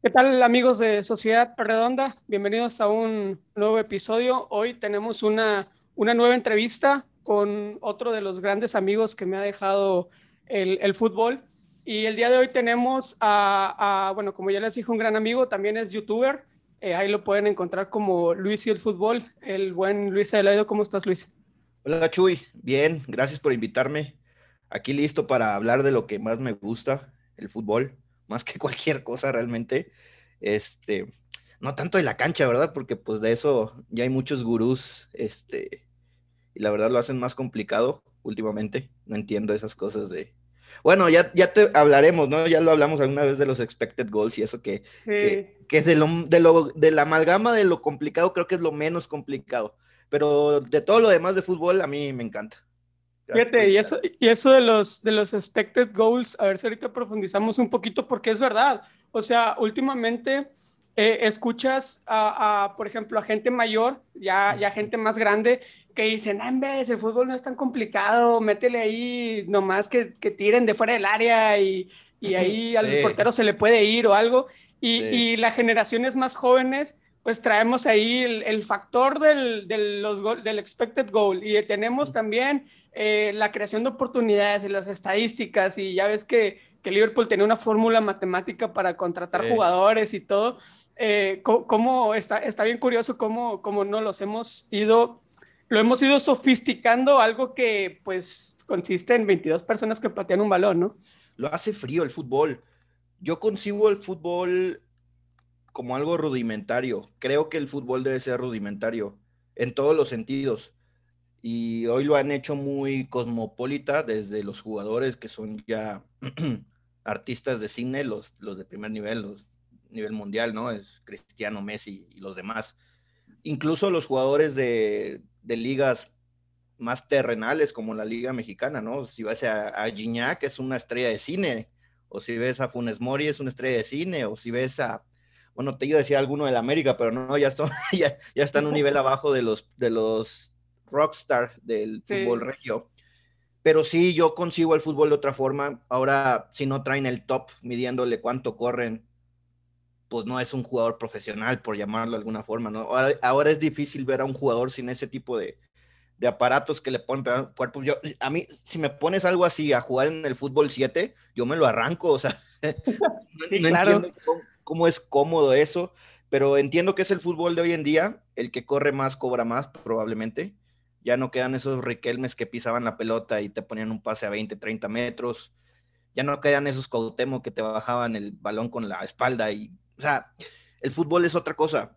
¿Qué tal amigos de Sociedad Redonda? Bienvenidos a un nuevo episodio. Hoy tenemos una, una nueva entrevista con otro de los grandes amigos que me ha dejado el, el fútbol. Y el día de hoy tenemos a, a, bueno, como ya les dije, un gran amigo, también es youtuber. Eh, ahí lo pueden encontrar como Luis y el fútbol. El buen Luis Adelaide, ¿cómo estás Luis? Hola Chuy, bien, gracias por invitarme. Aquí listo para hablar de lo que más me gusta, el fútbol más que cualquier cosa realmente. Este, no tanto de la cancha, ¿verdad? Porque pues de eso ya hay muchos gurús, este, y la verdad lo hacen más complicado últimamente. No entiendo esas cosas de... Bueno, ya, ya te hablaremos, ¿no? Ya lo hablamos alguna vez de los expected goals y eso que, que, es de, lo, de, lo, de la amalgama de lo complicado, creo que es lo menos complicado. Pero de todo lo demás de fútbol, a mí me encanta. Fíjate, y eso, y eso de los, de los expected goals, a ver si ahorita profundizamos un poquito porque es verdad. O sea, últimamente eh, escuchas a, por ejemplo, a gente mayor, ya, ya gente más grande, que dicen, ah, en vez, el fútbol no es tan complicado, métele ahí nomás que, que tiren de fuera del área y, y ahí al portero se le puede ir o algo. Y, y las generaciones más jóvenes pues traemos ahí el, factor del, del, los, del, expected goal y tenemos también eh, la creación de oportunidades y las estadísticas y ya ves que, que Liverpool tiene una fórmula matemática para contratar jugadores y todo. Eh, cómo, está, está bien curioso cómo, cómo no los hemos ido, lo hemos ido sofisticando, algo que pues consiste en 22 personas que patean un balón, ¿no? Lo hace frío el fútbol. Yo concibo el fútbol como algo rudimentario. Creo que el fútbol debe ser rudimentario en todos los sentidos. Y hoy lo han hecho muy cosmopolita desde los jugadores que son ya artistas de cine, los, los de primer nivel, los nivel mundial, ¿no? Es Cristiano, Messi y los demás. Incluso los jugadores de, de ligas más terrenales como la Liga Mexicana, ¿no? Si vas a, a Gignac es una estrella de cine, o si ves a Funes Mori es una estrella de cine, o si ves a, bueno, te iba a decir alguno del América, pero no, ya, está ya, ya están un nivel abajo de los, de los rockstar del fútbol regio. Pero sí, yo consigo el fútbol de otra forma. Ahora, si no traen el top midiéndole cuánto corren, pues no es un jugador profesional, por llamarlo de alguna forma, ¿no? Ahora, es difícil ver a un jugador sin ese tipo de, de aparatos que le ponen cuerpo. Yo, a mí, si me pones algo así a jugar en el fútbol 7, yo me lo arranco, o sea, no, claro. entiendo cómo es cómodo eso, pero entiendo que es el fútbol de hoy en día, el que corre más cobra más probablemente. Ya no quedan esos Riquelmes que pisaban la pelota y te ponían un pase a 20, 30 metros. Ya no quedan esos Cautemo que te bajaban el balón con la espalda. Y, o sea, el fútbol es otra cosa.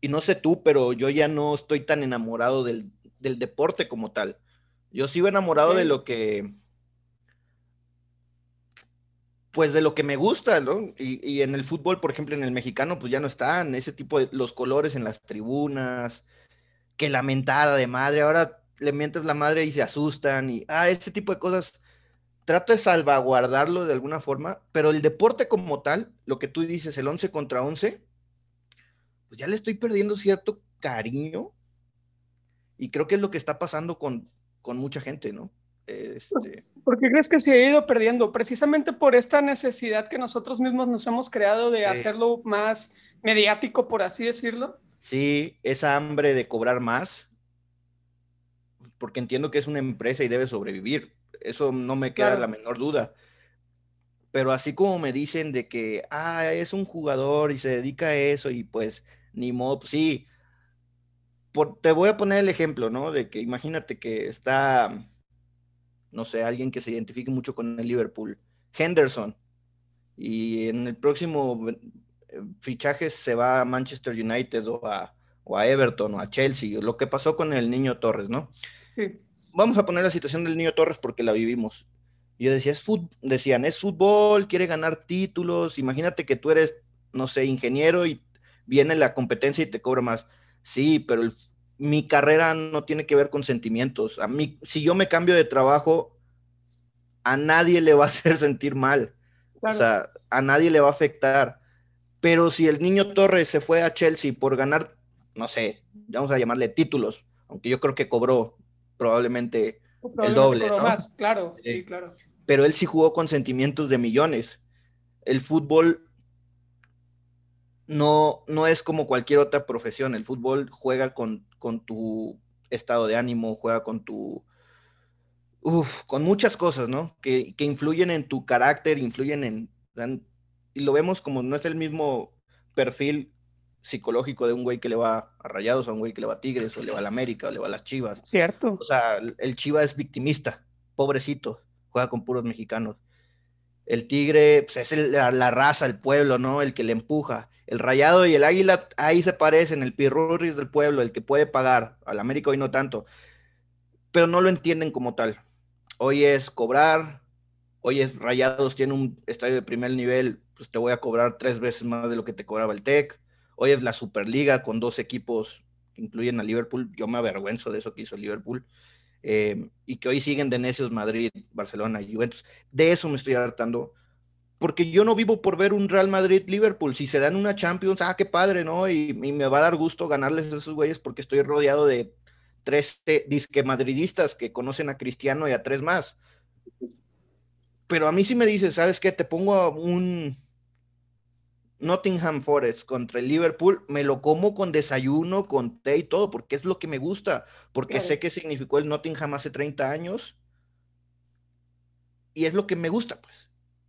Y no sé tú, pero yo ya no estoy tan enamorado del, del deporte como tal. Yo sigo enamorado sí. de lo que pues de lo que me gusta, ¿no? Y, en el fútbol, por ejemplo, en el mexicano, pues ya no están ese tipo de los colores en las tribunas, que la mentada de madre, ahora le mientes la madre y se asustan y, ah, ese tipo de cosas. Trato de salvaguardarlo de alguna forma, pero el deporte como tal, lo que tú dices, el 11 contra 11, pues ya le estoy perdiendo cierto cariño y creo que es lo que está pasando con, con mucha gente, ¿no? Este... ¿Por qué crees que se ha ido perdiendo? Precisamente por esta necesidad que nosotros mismos nos hemos creado de sí. hacerlo más mediático, por así decirlo. Sí, esa hambre de cobrar más, porque entiendo que es una empresa y debe sobrevivir, eso no me queda claro. la menor duda. Pero así como me dicen de que, ah, es un jugador y se dedica a eso y pues ni modo, sí. Por, te voy a poner el ejemplo, ¿no? De que imagínate que está no sé, alguien que se identifique mucho con el Liverpool, Henderson, y en el próximo eh, fichaje se va a Manchester United o a, o a Everton o a Chelsea, lo que pasó con el niño Torres, ¿no? Sí. Vamos a poner la situación del niño Torres porque la vivimos. Yo decía, es decían, es fútbol, quiere ganar títulos, imagínate que tú eres, no sé, ingeniero y viene la competencia y te cobra más. Sí, pero el mi carrera no tiene que ver con sentimientos. A mí, si yo me cambio de trabajo, a nadie le va a hacer sentir mal. Claro. O sea, a nadie le va a afectar. Pero si el niño Torres se fue a Chelsea por ganar, no sé, vamos a llamarle títulos, aunque yo creo que cobró probablemente, probablemente el doble. ¿no? más, claro, sí, sí, claro. Pero él sí jugó con sentimientos de millones. El fútbol no, no es como cualquier otra profesión. El fútbol juega con, con tu estado de ánimo, juega con tu... con muchas cosas, ¿no? Que, que, influyen en tu carácter, influyen en... Y lo vemos como no es el mismo perfil psicológico de un güey que le va a Rayados, a un güey que le va a Tigres, o le va a la América, o le va a las Chivas. Cierto. O sea, el Chiva es victimista, pobrecito, juega con puros mexicanos. El Tigre pues, es la, raza, el pueblo, ¿no? El que le empuja. El Rayado y el Águila ahí se parecen, el Pirurris del pueblo, el que puede pagar. Al América hoy no tanto. Pero no lo entienden como tal. Hoy es cobrar, hoy es Rayados, tiene un estadio de primer nivel, pues te voy a cobrar tres veces más de lo que te cobraba el TEC Hoy es la Superliga con dos equipos que incluyen a Liverpool. Yo me avergüenzo de eso que hizo Liverpool. Eh, y que hoy siguen de necios Madrid, Barcelona Juventus. De eso me estoy hartando. Porque yo no vivo por ver un Real Madrid-Liverpool. Si se dan una Champions, ah, qué padre, ¿no? Y, me va a dar gusto ganarles a esos güeyes porque estoy rodeado de tres disque madridistas que conocen a Cristiano y a tres más. Pero a mí sí me dices, ¿sabes qué? Te pongo un, Nottingham Forest contra el Liverpool, me lo como con desayuno, con té y todo, porque es lo que me gusta, porque sé qué significó el Nottingham hace 30 años y es lo que me gusta, pues.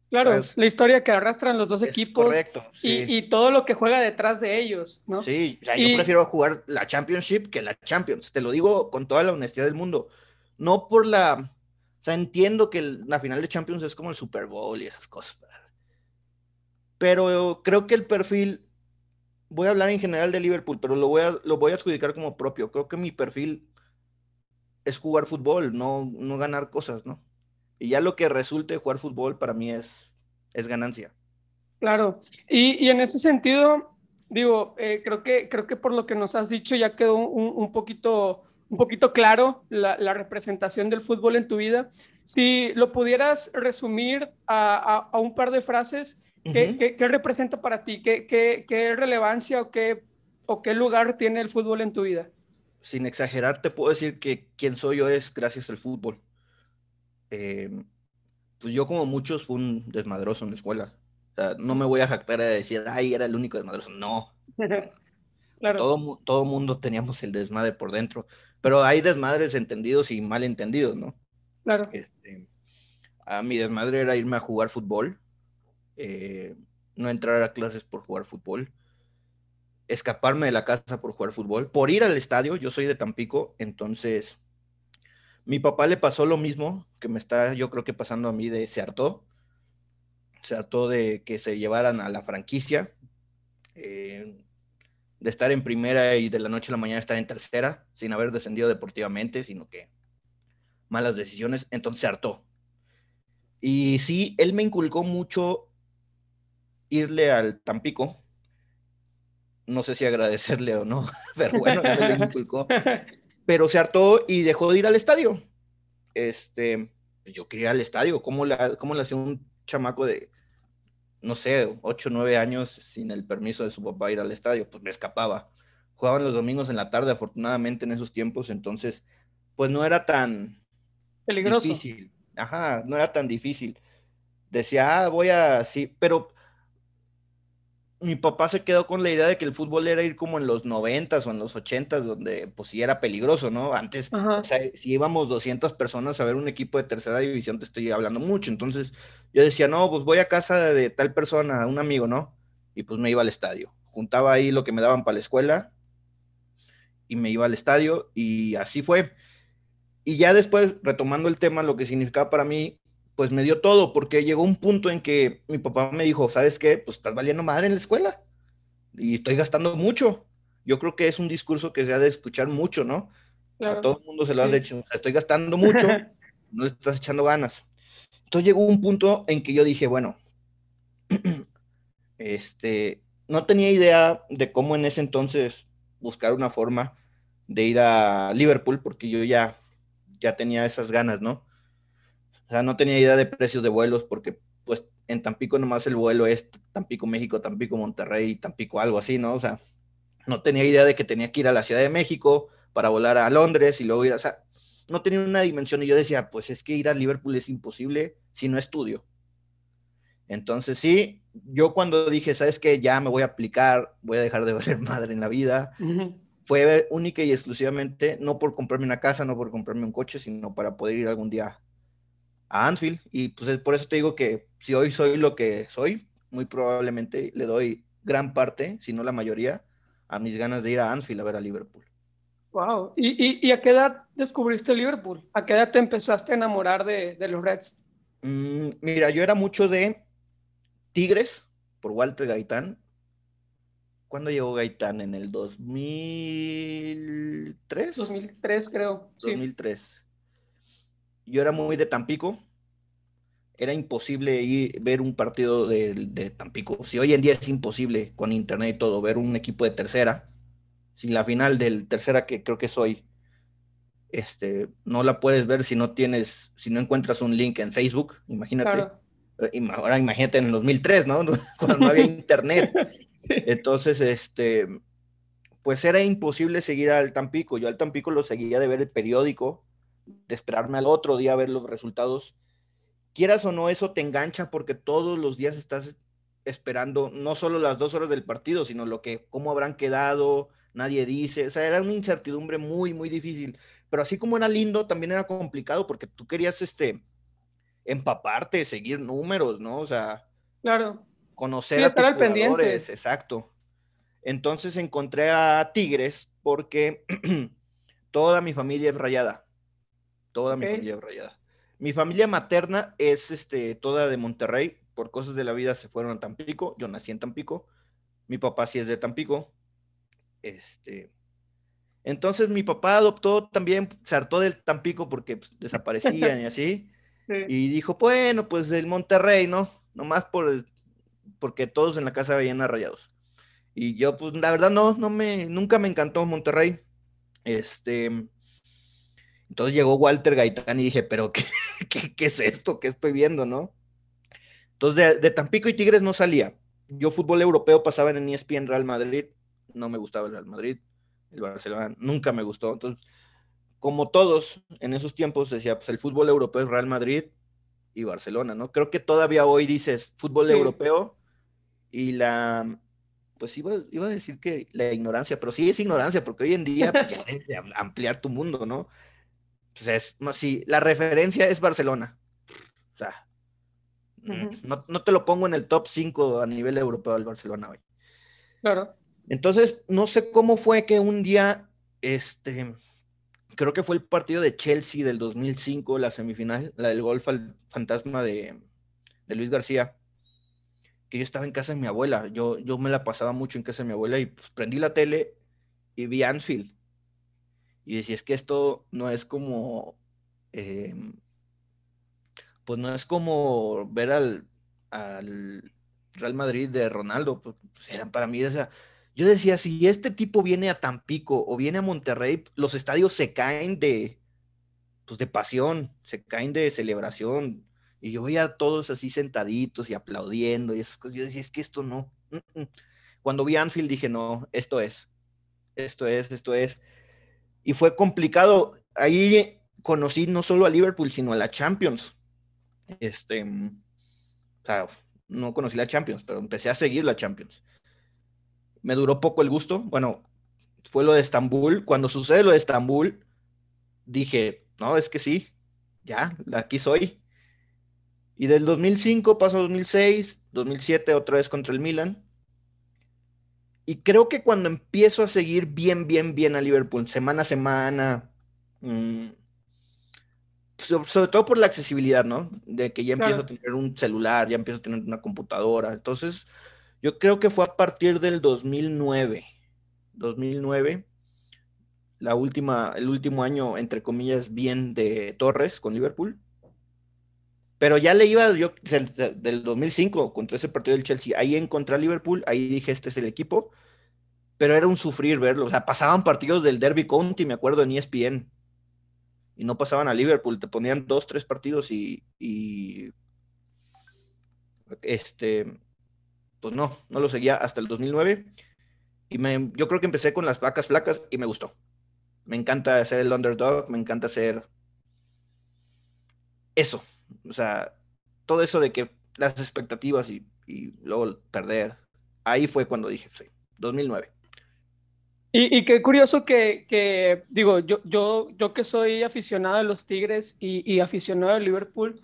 Claro, la historia que arrastran los dos equipos correcto, y, todo lo que juega detrás de ellos, ¿no? Sí, o sea, yo prefiero jugar la Championship que la Champions, te lo digo con toda la honestidad del mundo. No por la, o sea, entiendo que la final de Champions es como el Super Bowl y esas cosas, pero creo que el perfil, voy a hablar en general de Liverpool, pero lo voy a, lo voy a adjudicar como propio. Creo que mi perfil es jugar fútbol, no, no ganar cosas, ¿no? Y ya lo que resulte jugar fútbol para mí es, es ganancia. Claro, y, y en ese sentido, digo, eh, creo, que, creo que por lo que nos has dicho ya quedó un, un poquito, un poquito claro la, la, representación del fútbol en tu vida. Si lo pudieras resumir a, a un par de frases, ¿Qué, representa para ti? ¿Qué, qué, relevancia o qué, o qué lugar tiene el fútbol en tu vida? Sin exagerar, te puedo decir que quien soy yo es gracias al fútbol. Em, pues yo como muchos fui un desmadroso en la escuela. no me voy a jactar a decir, ay, era el único desmadroso. No. claro. Todo, todo mundo teníamos el desmadre por dentro. Pero hay desmadres entendidos y mal entendidos, ¿no? Claro. Este, a mi desmadre era irme a jugar fútbol eh, no entrar a clases por jugar fútbol, escaparme de la casa por jugar fútbol, por ir al estadio, yo soy de Tampico, entonces mi papá le pasó lo mismo que me está yo creo que pasando a mí de se hartó, se hartó de que se llevaran a la franquicia, eh, de estar en primera y de la noche a la mañana estar en tercera, sin haber descendido deportivamente, sino que malas decisiones, entonces se hartó. Y sí, él me inculcó mucho irle al Tampico. No sé si agradecerle o no, pero bueno, Pero se hartó y dejó de ir al estadio. Este, pues yo quería ir al estadio. ¿Cómo le, cómo le hacía un chamaco de, no sé, 8 o 9 años sin el permiso de su papá ir al estadio? Pues me escapaba. Jugaban los domingos en la tarde, afortunadamente en esos tiempos, entonces, pues no era tan peligroso. Difícil. Ajá, no era tan difícil. Decía, ah, voy a, sí, pero mi papá se quedó con la idea de que el fútbol era ir como en los noventas o en los ochentas, donde pues sí era peligroso, ¿no? Antes, o sea, si íbamos 200 personas a ver un equipo de tercera división, te estoy hablando mucho. Entonces yo decía, no, pues voy a casa de, tal persona, un amigo, ¿no? Y pues me iba al estadio. Juntaba ahí lo que me daban para la escuela y me iba al estadio y así fue. Y ya después, retomando el tema, lo que significaba para mí pues me dio todo, porque llegó un punto en que mi papá me dijo, ¿sabes qué? Pues estás valiendo madre en la escuela y estoy gastando mucho. Yo creo que es un discurso que se ha de escuchar mucho, ¿no? A todo el mundo se lo ha dicho, estoy gastando mucho, no le estás echando ganas. Entonces llegó un punto en que yo dije, bueno, este, no tenía idea de cómo en ese entonces buscar una forma de ir a Liverpool, porque yo ya, ya tenía esas ganas, ¿no? O sea, no tenía idea de precios de vuelos porque pues en Tampico nomás el vuelo es Tampico, México, Tampico, Monterrey, Tampico, algo así, ¿no? O sea, no tenía idea de que tenía que ir a la Ciudad de México para volar a Londres y luego ir, a, o sea, no tenía una dimensión y yo decía, pues es que ir a Liverpool es imposible si no estudio. Entonces sí, yo cuando dije, ¿sabes qué? Ya me voy a aplicar, voy a dejar de ser madre en la vida, fue única y exclusivamente no por comprarme una casa, no por comprarme un coche, sino para poder ir algún día a Anfield. Y pues por eso te digo que si hoy soy lo que soy, muy probablemente le doy gran parte, si no la mayoría, a mis ganas de ir a Anfield a ver a Liverpool. Wow. ¿Y, y, a qué edad descubriste Liverpool? ¿A qué edad te empezaste a enamorar de, de los Reds? Mm, mira, yo era mucho de Tigres por Walter Gaitán. ¿Cuándo llegó Gaitán? ¿En el 2003? 2003, creo. 2003. Yo era muy de Tampico. Era imposible ir ver un partido de, de, Tampico. Si hoy en día es imposible con internet y todo, ver un equipo de tercera, sin la final del tercera que creo que es hoy, este, no la puedes ver si no tienes, si no encuentras un link en Facebook, imagínate. Ahora imagínate en el 2003, ¿no? Cuando no había internet. Entonces, este, pues era imposible seguir al Tampico. Yo al Tampico lo seguía de ver el periódico, de esperarme al otro día a ver los resultados. Quieras o no, eso te engancha porque todos los días estás esperando no solo las dos horas del partido, sino lo que, cómo habrán quedado, nadie dice. O sea, era una incertidumbre muy, muy difícil. Pero así como era lindo, también era complicado porque tú querías, este, empaparte, seguir números, ¿no? O sea, claro. conocer a tus jugadores, exacto. Entonces encontré a Tigres porque toda mi familia es rayada. Toda mi familia rayada. Mi familia materna es este, toda de Monterrey. Por cosas de la vida se fueron a Tampico. Yo nací en Tampico. Mi papá sí es de Tampico. Este. Entonces mi papá adoptó también, se hartó del Tampico porque pues, desaparecían y así. Y dijo, bueno, pues el Monterrey, ¿no? Nomás por porque todos en la casa veían a Rayados. Y yo, pues, la verdad, no, no me, nunca me encantó Monterrey. Este, entonces llegó Walter Gaitán y dije, pero ¿qué, qué, es esto? ¿Qué estoy viendo, no? Entonces, de, Tampico y Tigres no salía. Yo fútbol europeo pasaba en ESPN Real Madrid, no me gustaba el Real Madrid, el Barcelona nunca me gustó. Entonces, como todos en esos tiempos, decía, pues el fútbol europeo es Real Madrid y Barcelona, ¿no? Creo que todavía hoy dices fútbol europeo y la, pues iba, iba, a decir que la ignorancia, pero sí es ignorancia, porque hoy en día pues, ya debes de ampliar tu mundo, ¿no? Entonces, no, sí, la referencia es Barcelona. O sea, no, no, te lo pongo en el top 5 a nivel europeo del Barcelona hoy. Claro. Entonces, no sé cómo fue que un día, este, creo que fue el partido de Chelsea del 2005, la semifinal, la del golf al fantasma de, Luis García, que yo estaba en casa de mi abuela, yo, yo me la pasaba mucho en casa de mi abuela y pues, prendí la tele y vi Anfield. Y decía, es que esto no es como, em, pues no es como ver al, al Real Madrid de Ronaldo, pues, pues para mí yo decía, si este tipo viene a Tampico o viene a Monterrey, los estadios se caen de, pues de pasión, se caen de celebración. Y yo veía a todos así sentaditos y aplaudiendo y esas cosas. Yo decía, es que esto no. Cuando vi Anfield dije, no, esto es, esto es, esto es. Y fue complicado. Ahí conocí no solo a Liverpool, sino a la Champions. Este, o sea, no conocí la Champions, pero empecé a seguir la Champions me duró poco el gusto. Bueno, fue lo de Estambul. Cuando sucede lo de Estambul, dije, no, es que sí, ya, aquí soy. Y del 2005 paso a 2006, 2007 otra vez contra el Milan. Y creo que cuando empiezo a seguir bien, bien, bien a Liverpool, semana a semana, mm, sobre todo por la accesibilidad, ¿no? De que ya empiezo a tener un celular, ya empiezo a tener una computadora. Entonces, yo creo que fue a partir del 2009. 2009, la última, el último año, entre comillas, bien de Torres con Liverpool. Pero ya le iba yo del 2005 contra ese partido del Chelsea. Ahí encontré a Liverpool, ahí dije, este es el equipo. Pero era un sufrir verlo. O sea, pasaban partidos del Derby County, me acuerdo, en ESPN. Y no pasaban a Liverpool, te ponían dos, tres partidos y, y este, pues no, no lo seguía hasta el 2009. Y me, yo creo que empecé con las vacas flacas y me gustó. Me encanta ser el underdog, me encanta ser eso. O sea, todo eso de que las expectativas y, y luego perder. Ahí fue cuando dije, sí, 2009. Y, qué curioso que, digo, yo, yo, yo que soy aficionado a los Tigres y, aficionado a Liverpool,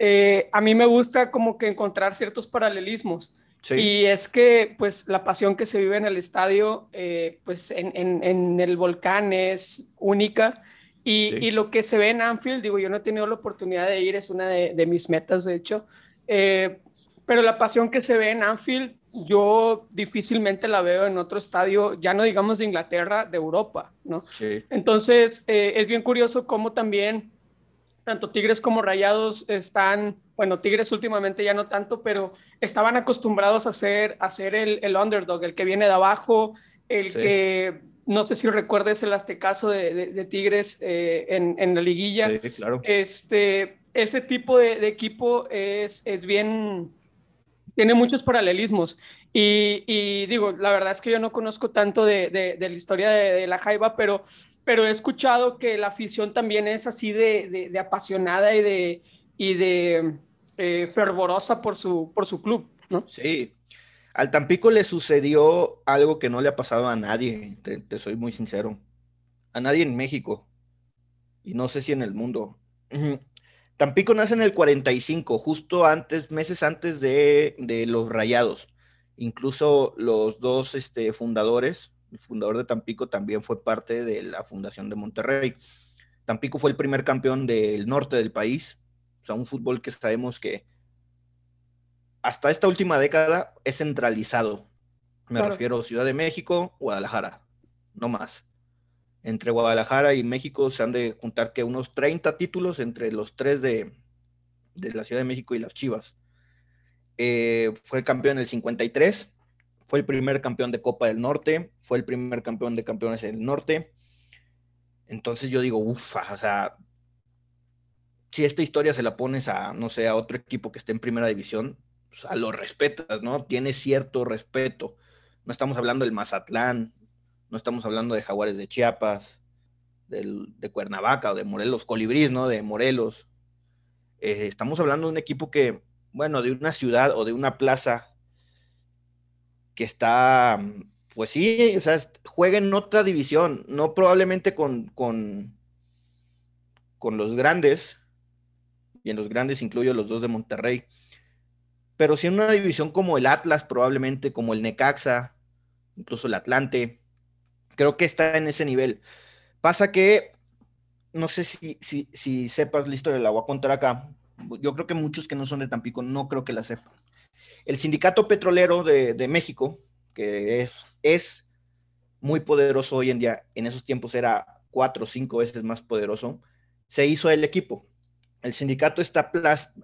eh, a mí me gusta como que encontrar ciertos paralelismos. Y es que, pues, la pasión que se vive en el estadio, eh, pues, en, en, el volcán es única. Y, y, lo que se ve en Anfield, digo, yo no he tenido la oportunidad de ir, es una de, de mis metas, de hecho. Eh, pero la pasión que se ve en Anfield, yo difícilmente la veo en otro estadio, ya no digamos de Inglaterra, de Europa, ¿no? Sí. Entonces, eh, es bien curioso cómo también tanto Tigres como Rayados están, bueno, Tigres últimamente ya no tanto, pero estaban acostumbrados a ser, a ser el, el underdog, el que viene de abajo, el que, no sé si recuerdes el aztecaso de, de, Tigres eh, en, en, la liguilla. Sí, claro. Este, ese tipo de, de equipo es, es bien, tiene muchos paralelismos. Y, y, digo, la verdad es que yo no conozco tanto de, la historia de, la Jaiba, pero pero he escuchado que la afición también es así de, de, apasionada y de, y de eh, fervorosa por su, por su club, ¿no? Sí. Al Tampico le sucedió algo que no le ha pasado a nadie, te, soy muy sincero. A nadie en México. Y no sé si en el mundo. Tampico nace en el 45, justo antes, meses antes de, de los Rayados. Incluso los dos este, fundadores, el fundador de Tampico, también fue parte de la fundación de Monterrey. Tampico fue el primer campeón del norte del país, o sea, un fútbol que sabemos que hasta esta última década es centralizado. Me refiero a Ciudad de México, Guadalajara, no más. Entre Guadalajara y México se han de juntar que unos 30 títulos entre los tres de, de la Ciudad de México y las Chivas. Eh, fue campeón en el 53, fue el primer campeón de Copa del Norte, fue el primer campeón de campeones del norte. Entonces yo digo, ufa, o sea, si esta historia se la pones a, no sé, a otro equipo que esté en primera división, o pues, sea, lo respetas, ¿no? Tiene cierto respeto. No estamos hablando del Mazatlán, no estamos hablando de Jaguares de Chiapas, de Cuernavaca o de Morelos, Colibrís, ¿no? De Morelos. Eh, estamos hablando de un equipo que, bueno, de una ciudad o de una plaza que está, pues sí, o sea, juega en otra división, no probablemente con, con, con los grandes, y en los grandes incluyo los dos de Monterrey, pero sí en una división como el Atlas, probablemente como el Necaxa, incluso el Atlante, creo que está en ese nivel. Pasa que, no sé si, si, si sepas la historia, la voy a contar acá. Yo creo que muchos que no son de Tampico no creo que la sepan. El sindicato petrolero de, México, que es, es, muy poderoso hoy en día, en esos tiempos era cuatro o cinco veces más poderoso, se hizo el equipo. El sindicato está,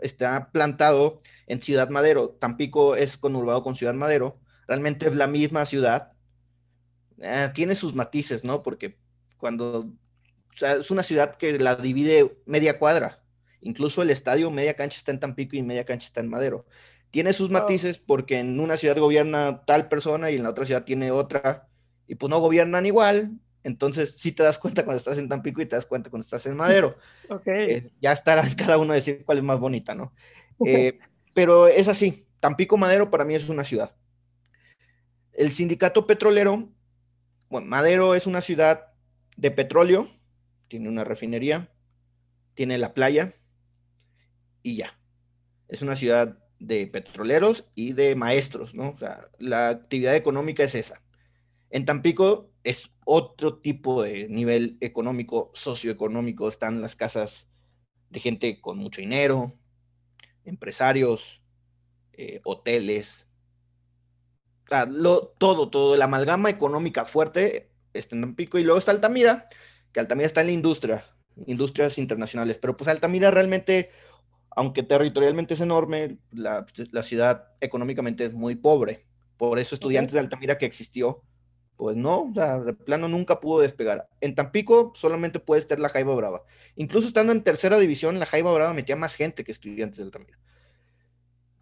está plantado en Ciudad Madero. Tampico es conurbado con Ciudad Madero. Realmente es la misma ciudad. Eh, tiene sus matices, ¿no? Porque cuando o sea, es una ciudad que la divide media cuadra. Incluso el estadio media cancha está en Tampico y media cancha está en Madero. Tiene sus matices porque en una ciudad gobierna tal persona y en la otra ciudad tiene otra, y pues no gobiernan igual. Entonces, sí te das cuenta cuando estás en Tampico y te das cuenta cuando estás en Madero. Eh, ya estará cada uno a decir cuál es más bonita, ¿no? Eh, pero es así. Tampico Madero para mí es una ciudad. El sindicato petrolero, bueno, Madero es una ciudad de petróleo, tiene una refinería, tiene la playa y ya. Es una ciudad de petroleros y de maestros, ¿no? O sea, la actividad económica es esa. En Tampico es otro tipo de nivel económico, socioeconómico, están las casas de gente con mucho dinero, empresarios, eh, hoteles, o sea, lo, todo, todo, la amalgama económica fuerte está en Tampico y luego está Altamira, que Altamira está en la industria, industrias internacionales, pero pues Altamira realmente aunque territorialmente es enorme, la, ciudad económicamente es muy pobre. Por eso estudiantes de Altamira que existió, pues no, o sea, de plano nunca pudo despegar. En Tampico solamente puede estar la Jaiba Brava. Incluso estando en tercera división, la Jaiba Brava metía más gente que estudiantes de Altamira.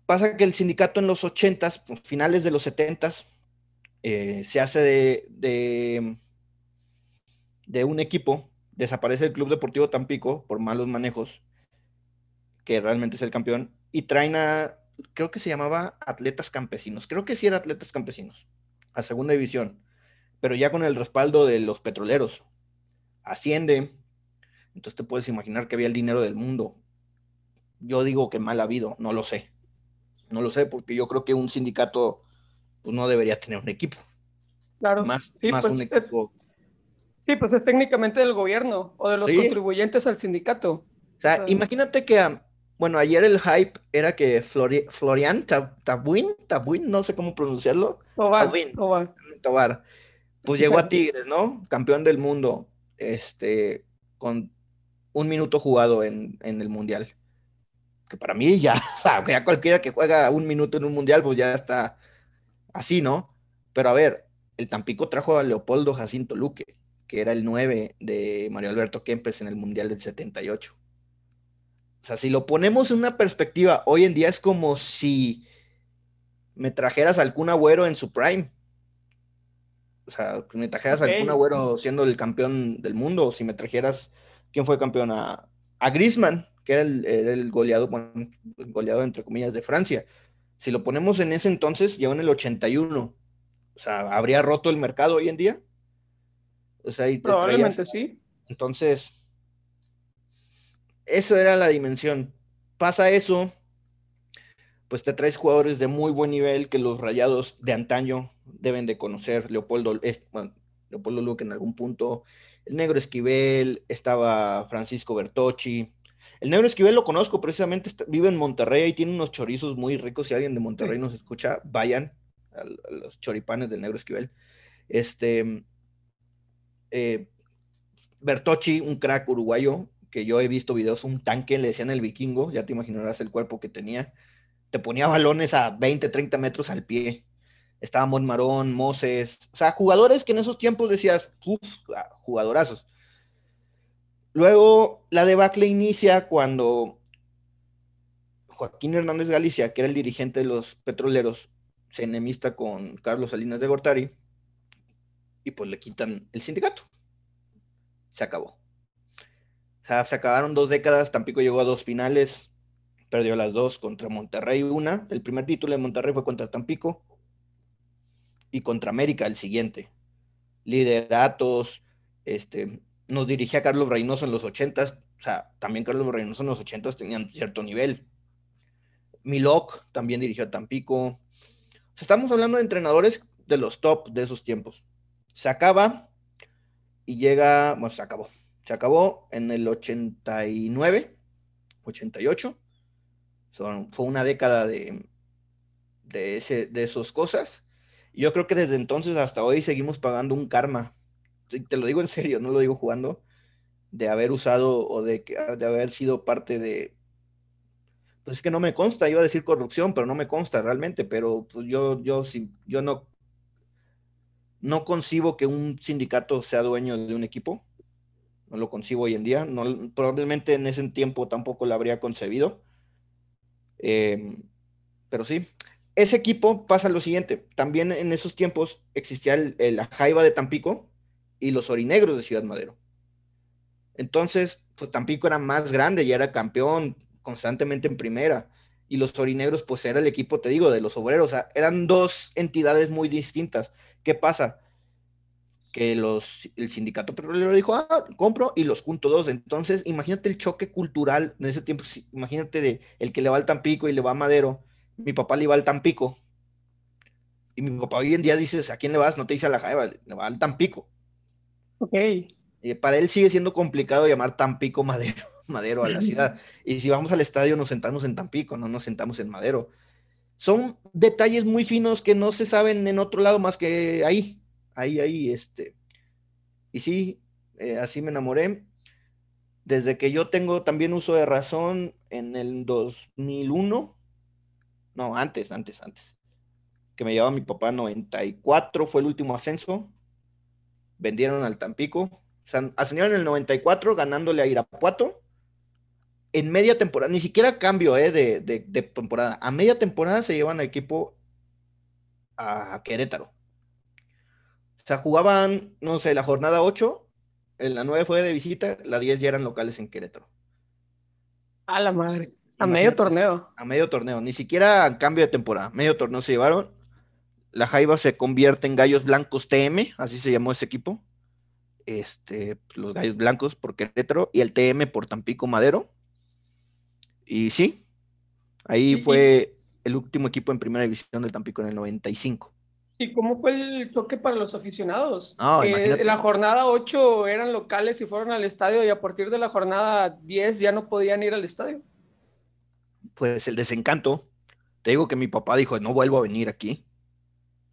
Pasa que el sindicato en los 80 pues, finales de los 70 eh, se hace de, de, de un equipo, desaparece el Club Deportivo Tampico por malos manejos que realmente es el campeón, y traen a creo que se llamaba Atletas Campesinos, creo que sí era Atletas Campesinos, a segunda división, pero ya con el respaldo de los petroleros. Asciende, entonces te puedes imaginar que había el dinero del mundo. Yo digo que mal habido, no lo sé. No lo sé, porque yo creo que un sindicato pues, no debería tener un equipo. Claro. Más, sí, más pues, un equipo. sí, pues es técnicamente del gobierno o de los contribuyentes al sindicato. O sea, imagínate que, bueno, ayer el hype era que Florian Tabuin, Tabuin, no sé cómo pronunciarlo. Tobar, Tobar. Pues llegó a Tigres, ¿no? Campeón del mundo, este, con un minuto jugado en, en el Mundial. Que para mí ya, ya cualquiera que juega un minuto en un Mundial, pues ya está así, ¿no? Pero a ver, el Tampico trajo a Leopoldo Jacinto Luque, que era el 9 de Mario Alberto Kempes en el Mundial del 78. O sea, si lo ponemos en una perspectiva, hoy en día es como si me trajeras al Kun Agüero en su prime. O sea, me trajeras al Kun Agüero siendo el campeón del mundo, o si me trajeras, ¿quién fue campeón? A, a Griezmann, que era el, goleado, bueno, goleado entre comillas de Francia. Si lo ponemos en ese entonces, ya en el 81, o sea, ¿habría roto el mercado hoy en día? O sea, Probablemente sí. Entonces, eso era la dimensión. Pasa eso, pues te traes jugadores de muy buen nivel que los rayados de antaño deben de conocer. Leopoldo, Leopoldo Luque en algún punto, el negro Esquivel, estaba Francisco Bertocci. El negro Esquivel lo conozco, precisamente vive en Monterrey y tiene unos chorizos muy ricos. Si alguien de Monterrey nos escucha, vayan a, los choripanes del negro Esquivel. Este, eh, Bertocci, un crack uruguayo, que yo he visto videos, un tanque, le decían el vikingo, ya te imaginarás el cuerpo que tenía, te ponía balones a 20, 30 metros al pie. Estaba Monmarón, Moses, o sea, jugadores que en esos tiempos decías, uff, ah, jugadorazos. Luego la debacle inicia cuando Joaquín Hernández Galicia, que era el dirigente de los petroleros, se enemista con Carlos Salinas de Gortari y pues le quitan el sindicato. Se acabó se acabaron dos décadas, Tampico llegó a dos finales, perdió las dos contra Monterrey una, el primer título de Monterrey fue contra Tampico y contra América el siguiente. Lideratos, este, nos dirigía Carlos Reynoso en los ochentas, o sea, también Carlos Reynoso en los ochentas tenían cierto nivel. Milok también dirigió a Tampico. estamos hablando de entrenadores de los top de esos tiempos. Se acaba y llega, bueno, se acabó se acabó en el 89, 88. Fue una década de, de, ese, de esas cosas. Yo creo que desde entonces hasta hoy seguimos pagando un karma. Te lo digo en serio, no lo digo jugando, de haber usado o de, de haber sido parte de, pues es que no me consta, iba a decir corrupción, pero no me consta realmente, pero pues yo, yo, yo no, no concibo que un sindicato sea dueño de un equipo no lo concibo hoy en día, no, probablemente en ese tiempo tampoco lo habría concebido. Em, pero sí, ese equipo pasa lo siguiente, también en esos tiempos existía la Jaiba de Tampico y los Orinegros de Ciudad Madero. Entonces, pues Tampico era más grande y era campeón constantemente en primera. Y los Orinegros, pues era el equipo, te digo, de los obreros. O sea, eran dos entidades muy distintas. ¿Qué pasa? Que los, el sindicato petrolero dijo, ah, compro y los junto dos. Entonces, imagínate el choque cultural en ese tiempo, imagínate de el que le va al Tampico y le va a Madero, mi papá le va al Tampico, y mi papá hoy en día dice, ¿a quién le vas? No te dice a la Jaiba, le va al Tampico. Ok. Y para él sigue siendo complicado llamar Tampico Madero, Madero a la ciudad. Y si vamos al estadio nos sentamos en Tampico, no nos sentamos en Madero. Son detalles muy finos que no se saben en otro lado más que ahí ahí, ahí, este. Y sí, eh, así me enamoré. Desde que yo tengo también uso de razón en el 2001, no, antes, antes, antes, que me llevaba mi papá 94, fue el último ascenso, vendieron al Tampico, o sea, ascendieron en el 94 ganándole a Irapuato, en media temporada, ni siquiera cambio eh, de, de, temporada, a media temporada se llevan al equipo a Querétaro. O sea, jugaban, no sé, la jornada 8, en la 9 fue de visita, la 10 ya eran locales en Querétaro. A la madre. A medio torneo. A medio torneo, ni siquiera a cambio de temporada. Medio torneo se llevaron. La Jaiba se convierte en Gallos Blancos TM, así se llamó ese equipo. Este, los Gallos Blancos por Querétaro y el TM por Tampico Madero. Y sí, ahí fue el último equipo en primera división del Tampico en el 95. ¿Y cómo fue el choque para los aficionados? En la jornada 8 eran locales y fueron al estadio y a partir de la jornada 10 ya no podían ir al estadio. Pues el desencanto. Te digo que mi papá dijo, no vuelvo a venir aquí.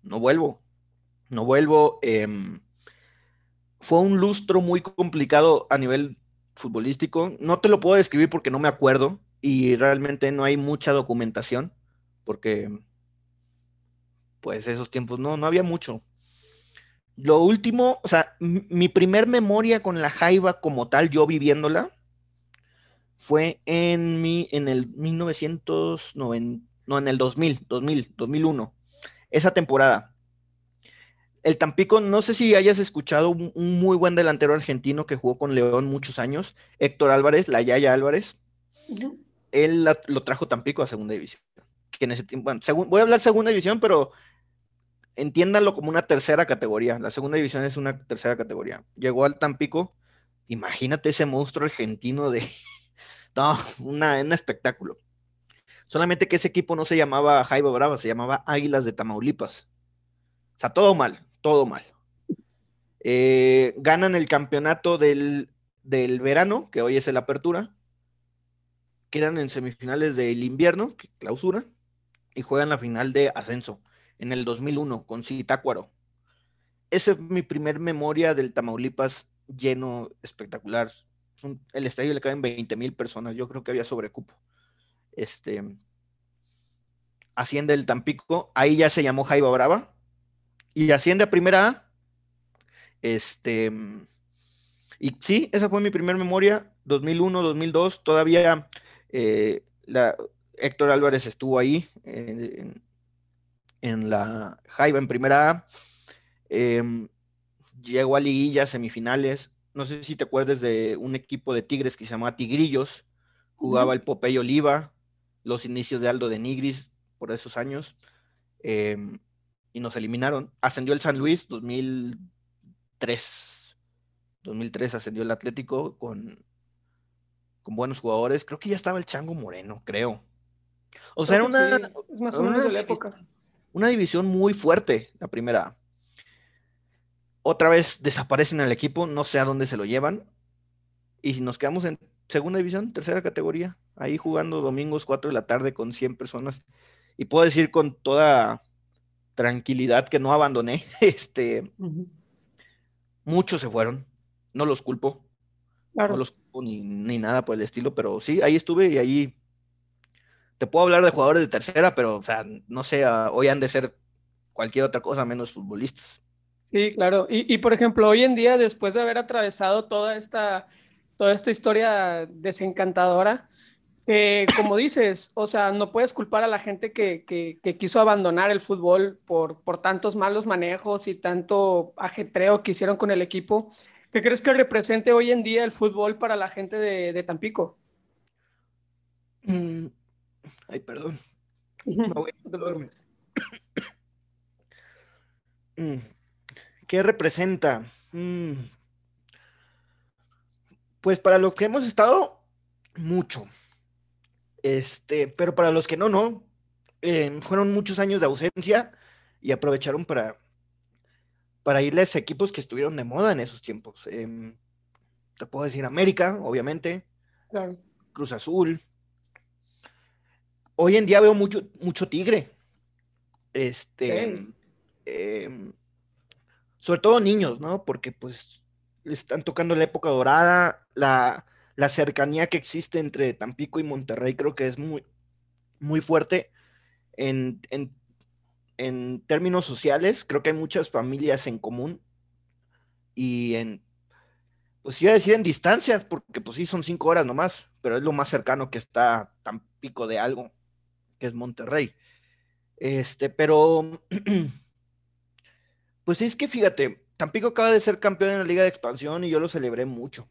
No vuelvo. No vuelvo. Em, fue un lustro muy complicado a nivel futbolístico. No te lo puedo describir porque no me acuerdo y realmente no hay mucha documentación porque pues esos tiempos no, no había mucho. Lo último, o sea, mi primer memoria con la Jaiba como tal, yo viviéndola, fue en mi, en el 1990, no, en el 2000, 2000, 2001, esa temporada. El Tampico, no sé si hayas escuchado un, muy buen delantero argentino que jugó con León muchos años, Héctor Álvarez, la Yaya Álvarez. Él lo trajo Tampico a segunda división. Que en ese tiempo, bueno, voy a hablar segunda división, pero entiéndanlo como una tercera categoría. La segunda división es una tercera categoría. Llegó al Tampico, imagínate ese monstruo argentino de... no, una, un espectáculo. Solamente que ese equipo no se llamaba Jaiba Brava, se llamaba Águilas de Tamaulipas. O sea, todo mal, todo mal. Eh, ganan el campeonato del, del verano, que hoy es el apertura. Quedan en semifinales del invierno, clausura, y juegan la final de ascenso en el 2001 con Citácuaro. Esa es mi primer memoria del Tamaulipas lleno, espectacular. El estadio le caben 20 mil personas, yo creo que había sobrecupo. Este, asciende el Tampico, ahí ya se llamó Jaiba Brava, y asciende a primera A. Este, y sí, esa fue mi primera memoria, 2001, 2002, todavía eh, la, Héctor Álvarez estuvo ahí en, en la Jaiba en primera A. Em, llegó a liguillas, semifinales. No sé si te acuerdas de un equipo de Tigres que se llamaba Tigrillos. Jugaba el Popeye Oliva, los inicios de Aldo de Nigris por esos años. Em, y nos eliminaron. Ascendió el San Luis 2003. 2003 ascendió el Atlético con, con buenos jugadores. Creo que ya estaba el Chango Moreno, creo. O sea, era una. es más o menos de la época una división muy fuerte, la primera. Otra vez desaparecen el equipo, no sé a dónde se lo llevan. Y si nos quedamos en segunda división, tercera categoría, ahí jugando domingos 4 de la tarde con 100 personas. Y puedo decir con toda tranquilidad que no abandoné. Este, Muchos se fueron, no los culpo. No los culpo ni, ni, nada por el estilo, pero sí, ahí estuve y ahí te puedo hablar de jugadores de tercera, pero, o sea, no sé, ah, hoy han de ser cualquier otra cosa menos futbolistas. Sí, claro. Y, por ejemplo, hoy en día, después de haber atravesado toda esta, toda esta historia desencantadora, eh, como dices, o sea, no puedes culpar a la gente que, que, quiso abandonar el fútbol por, por tantos malos manejos y tanto ajetreo que hicieron con el equipo. ¿Qué crees que represente hoy en día el fútbol para la gente de, de Tampico? Mm, Ay, perdón. Mm. ¿Qué representa? Mm. Pues para los que hemos estado, mucho. Este, pero para los que no, no. Eh, fueron muchos años de ausencia y aprovecharon para, para irles a equipos que estuvieron de moda en esos tiempos. Em, te puedo decir América, obviamente. Cruz Azul, hoy en día veo mucho, mucho tigre. Este. Em, sobre todo niños, ¿no? Porque pues están tocando la época dorada, la, cercanía que existe entre Tampico y Monterrey creo que es muy, muy fuerte en, en términos sociales, creo que hay muchas familias en común y en, pues iba a decir en distancias, porque pues sí son cinco horas nomás, pero es lo más cercano que está Tampico de algo que es Monterrey. Este, pero, pues es que fíjate, Tampico acaba de ser campeón en la Liga de Expansión y yo lo celebré mucho.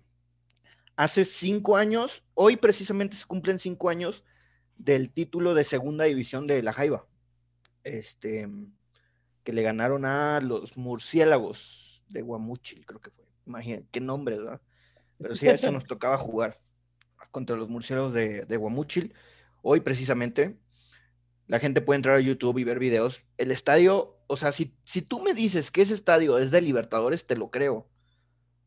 Hace cinco años, hoy precisamente se cumplen cinco años del título de segunda división de la Jaiba. Este, que le ganaron a los murciélagos de Guamuchil, creo que fue. Imagínate, qué nombre, ¿verdad? Pero sí, a eso nos tocaba jugar contra los murciélagos de, de Guamuchil. Hoy precisamente la gente puede entrar a YouTube y ver videos. El estadio, o sea, si, si tú me dices que ese estadio es de Libertadores, te lo creo.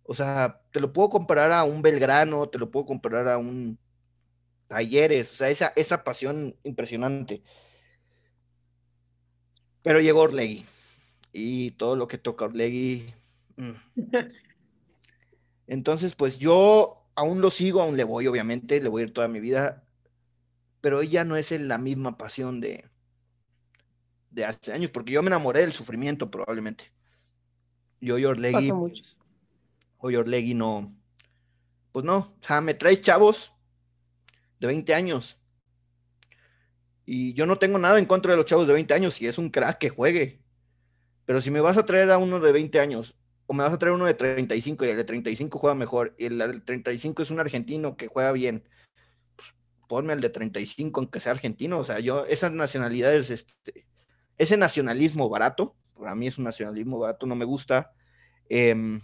O sea, te lo puedo comparar a un Belgrano, te lo puedo comparar a un Talleres, o sea, esa, esa pasión impresionante. Pero llegó Orlegui y todo lo que toca Orlegui. Mm. Entonces, pues yo aún lo sigo, aún le voy, obviamente, le voy a ir toda mi vida pero ya no es la misma pasión de, de hace años, porque yo me enamoré del sufrimiento probablemente. Yo Orlegui, hoy Orlegui no, pues no, o sea, me traes chavos de 20 años. Y yo no tengo nada en contra de los chavos de 20 años, si es un crack que juegue. Pero si me vas a traer a uno de 20 años, o me vas a traer uno de 35 y el de 35 juega mejor, y el de 35 es un argentino que juega bien, ponme al de 35, aunque sea argentino. O sea, yo, esas nacionalidades, este, ese nacionalismo barato, para mí es un nacionalismo barato, no me gusta. Em,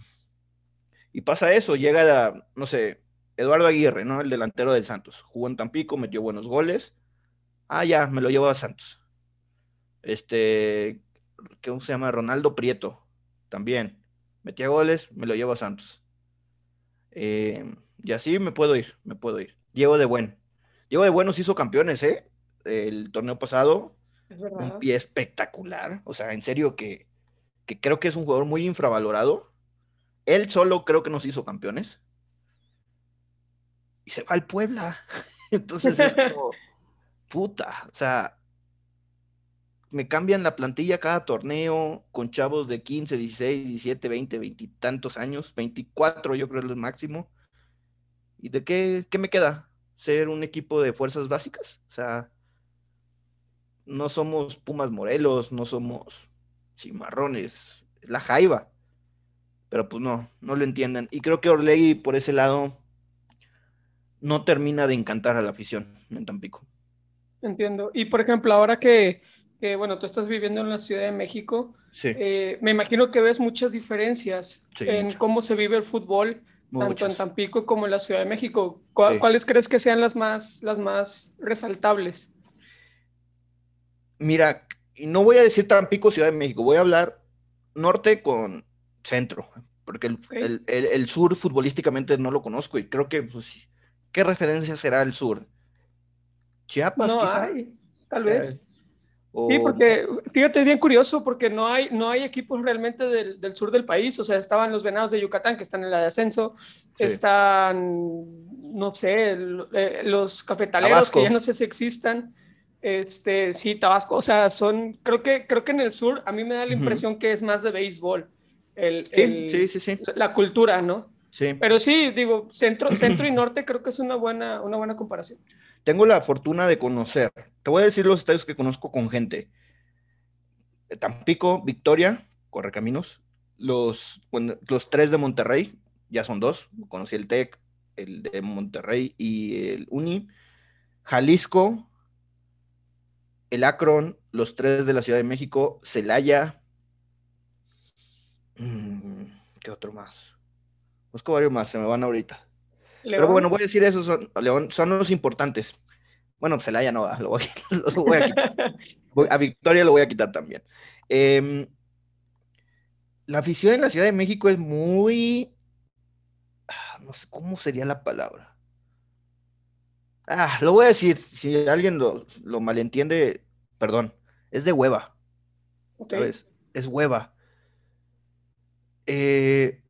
y pasa eso, llega, no sé, Eduardo Aguirre, ¿no? El delantero del Santos. Jugó en Tampico, metió buenos goles. Ah, ya, me lo llevo a Santos. Este, ¿cómo se llama? Ronaldo Prieto, también. Metía goles, me lo llevo a Santos. Em, y así me puedo ir, me puedo ir. Diego de Buen, Diego de Buenos hizo campeones, ¿eh? El torneo pasado. Es verdad. Un pie espectacular. O sea, en serio que, creo que es un jugador muy infravalorado. Él solo creo que nos hizo campeones. Y se va al Puebla. Entonces es como, puta, o sea, me cambian la plantilla cada torneo con chavos de 15, 16, 17, 20, 20 y tantos años, 24 yo creo es el máximo. ¿Y de qué, qué me queda? Ser un equipo de fuerzas básicas. O sea, no somos Pumas Morelos, no somos Cimarrones, es la Jaiba. Pero pues no, no lo entienden. Y creo que Orlegui por ese lado no termina de encantar a la afición en Tampico. Entiendo. Y por ejemplo, ahora que, bueno, tú estás viviendo en la Ciudad de México, eh, me imagino que ves muchas diferencias en cómo se vive el fútbol tanto en Tampico como en la Ciudad de México. ¿Cuáles crees que sean las más, las más resaltables? Mira, no voy a decir Tampico, Ciudad de México, voy a hablar norte con centro, porque el, sur futbolísticamente no lo conozco y creo que, pues, ¿qué referencia será el sur? Chiapas, no tal vez. Sí, porque fíjate, es bien curioso porque no hay, no hay equipos realmente del, del, sur del país. O sea, estaban los Venados de Yucatán que están en la de ascenso, están, no sé, eh, los cafetaleros que ya no sé si existan. Este, sí, Tabasco, o sea, son, creo que, creo que en el sur a mí me da la impresión que es más de béisbol, el, sí, sí, sí, la, cultura, ¿no? Sí. Pero sí, digo, centro, centro y norte creo que es una buena, una buena comparación tengo la fortuna de conocer, te voy a decir los estadios que conozco con gente. Tampico, Victoria, Correcaminos, los, los tres de Monterrey, ya son dos, conocí el TEC, el de Monterrey y el Uni, Jalisco, el Akron, los tres de la Ciudad de México, Celaya, mm, ¿qué otro más? Busco varios más, se me van ahorita. Pero bueno, voy a decir eso, son, León, son los importantes. Bueno, Celaya no va, lo voy, a quitar. a Victoria lo voy a quitar también. Em, la afición en la Ciudad de México es muy. Ah, no sé cómo sería la palabra. Ah, lo voy a decir. Si alguien lo, malentiende, perdón. Es de hueva. Es hueva. Eh,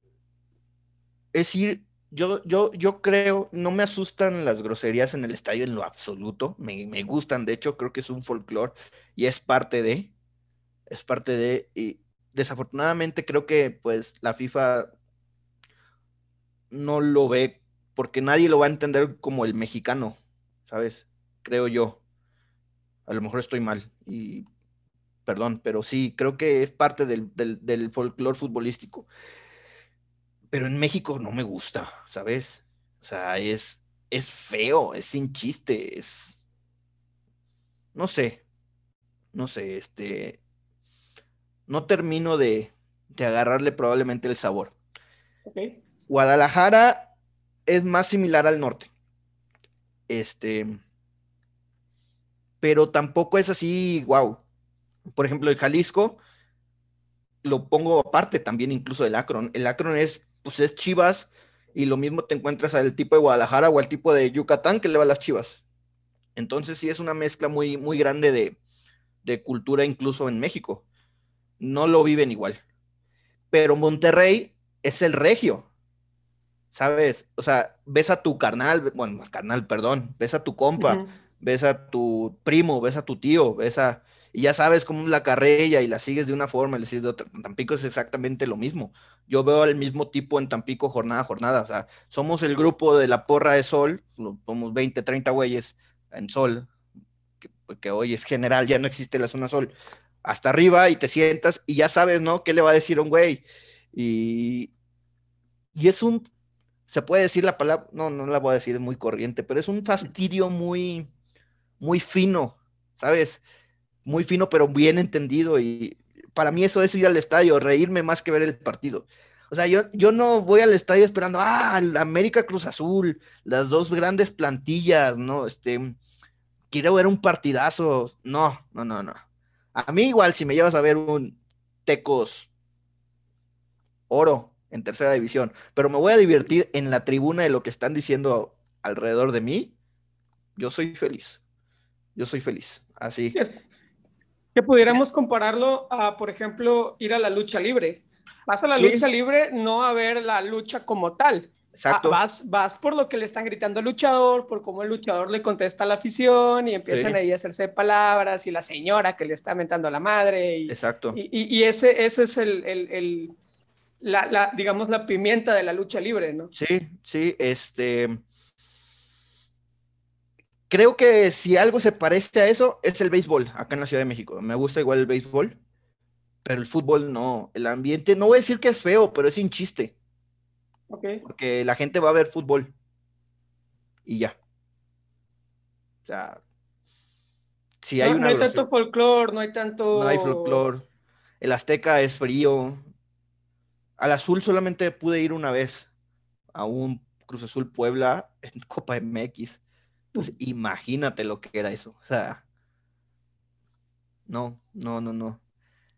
es ir yo, yo, yo creo, no me asustan las groserías en el estadio en lo absoluto, me, me gustan, de hecho creo que es un folclore y es parte de, es parte de, y desafortunadamente creo que pues la FIFA no lo ve porque nadie lo va a entender como el mexicano, ¿sabes? Creo yo. A lo mejor estoy mal y perdón, pero sí, creo que es parte del, del, del folclore futbolístico pero en México no me gusta, ¿sabes? O sea, es, es feo, es sin chiste, es, no sé, no sé, este, no termino de, de agarrarle probablemente el sabor. Guadalajara es más similar al norte. Este, pero tampoco es así, wow. Por ejemplo, el Jalisco lo pongo aparte también incluso del Akron. El Akron es, pues es Chivas y lo mismo te encuentras al tipo de Guadalajara o al tipo de Yucatán que le va a las Chivas. Entonces sí es una mezcla muy, muy grande de, de cultura incluso en México. No lo viven igual. Pero Monterrey es el regio. ¿Sabes? O sea, ves a tu carnal, bueno, carnal, perdón, ves a tu compa, ves a tu primo, ves a tu tío, ves a y ya sabes cómo la carrella y la sigues de una forma y le sigues de otra. Tampico es exactamente lo mismo. Yo veo al mismo tipo en Tampico jornada a jornada. O sea, somos el grupo de la porra de Sol, somos 20, 30 güeyes en Sol, que, hoy es general, ya no existe la zona Sol. Hasta arriba y te sientas y ya sabes, ¿no? ¿Qué le va a decir un güey? Y, y es un, se puede decir la palabra, no, no la voy a decir, es muy corriente, pero es un fastidio muy, muy fino, ¿sabes? Muy fino, pero bien entendido. Y para mí eso es ir al estadio, reírme más que ver el partido. O sea, yo, yo no voy al estadio esperando, ah, América Cruz Azul, las dos grandes plantillas, ¿no? Este, quiero ver un partidazo. No, no, no, no. A mí igual, si me llevas a ver un Tecos Oro en tercera división, pero me voy a divertir en la tribuna de lo que están diciendo alrededor de mí, yo soy feliz. Yo soy feliz. Así. Que pudiéramos compararlo a, por ejemplo, ir a la lucha libre. Vas a la lucha libre no a ver la lucha como tal. Exacto. vas, vas por lo que le están gritando al luchador, por cómo el luchador le contesta a la afición y empiezan ahí a hacerse palabras y la señora que le está mentando a la madre. Y, Exacto. Y, y, ese, ese es el, el, el la, la, digamos, la pimienta de la lucha libre, ¿no? Sí, sí, este creo que si algo se parece a eso es el béisbol acá en la Ciudad de México. Me gusta igual el béisbol, pero el fútbol no. El ambiente, no voy a decir que es feo, pero es sin chiste. Porque la gente va a ver fútbol y ya. O sea, si hay no, no hay tanto folclore, no hay tanto. No hay folclore. El Azteca es frío. Al Azul solamente pude ir una vez a un Cruz Azul Puebla en Copa MX pues imagínate lo que era eso. O sea, no, no, no, no.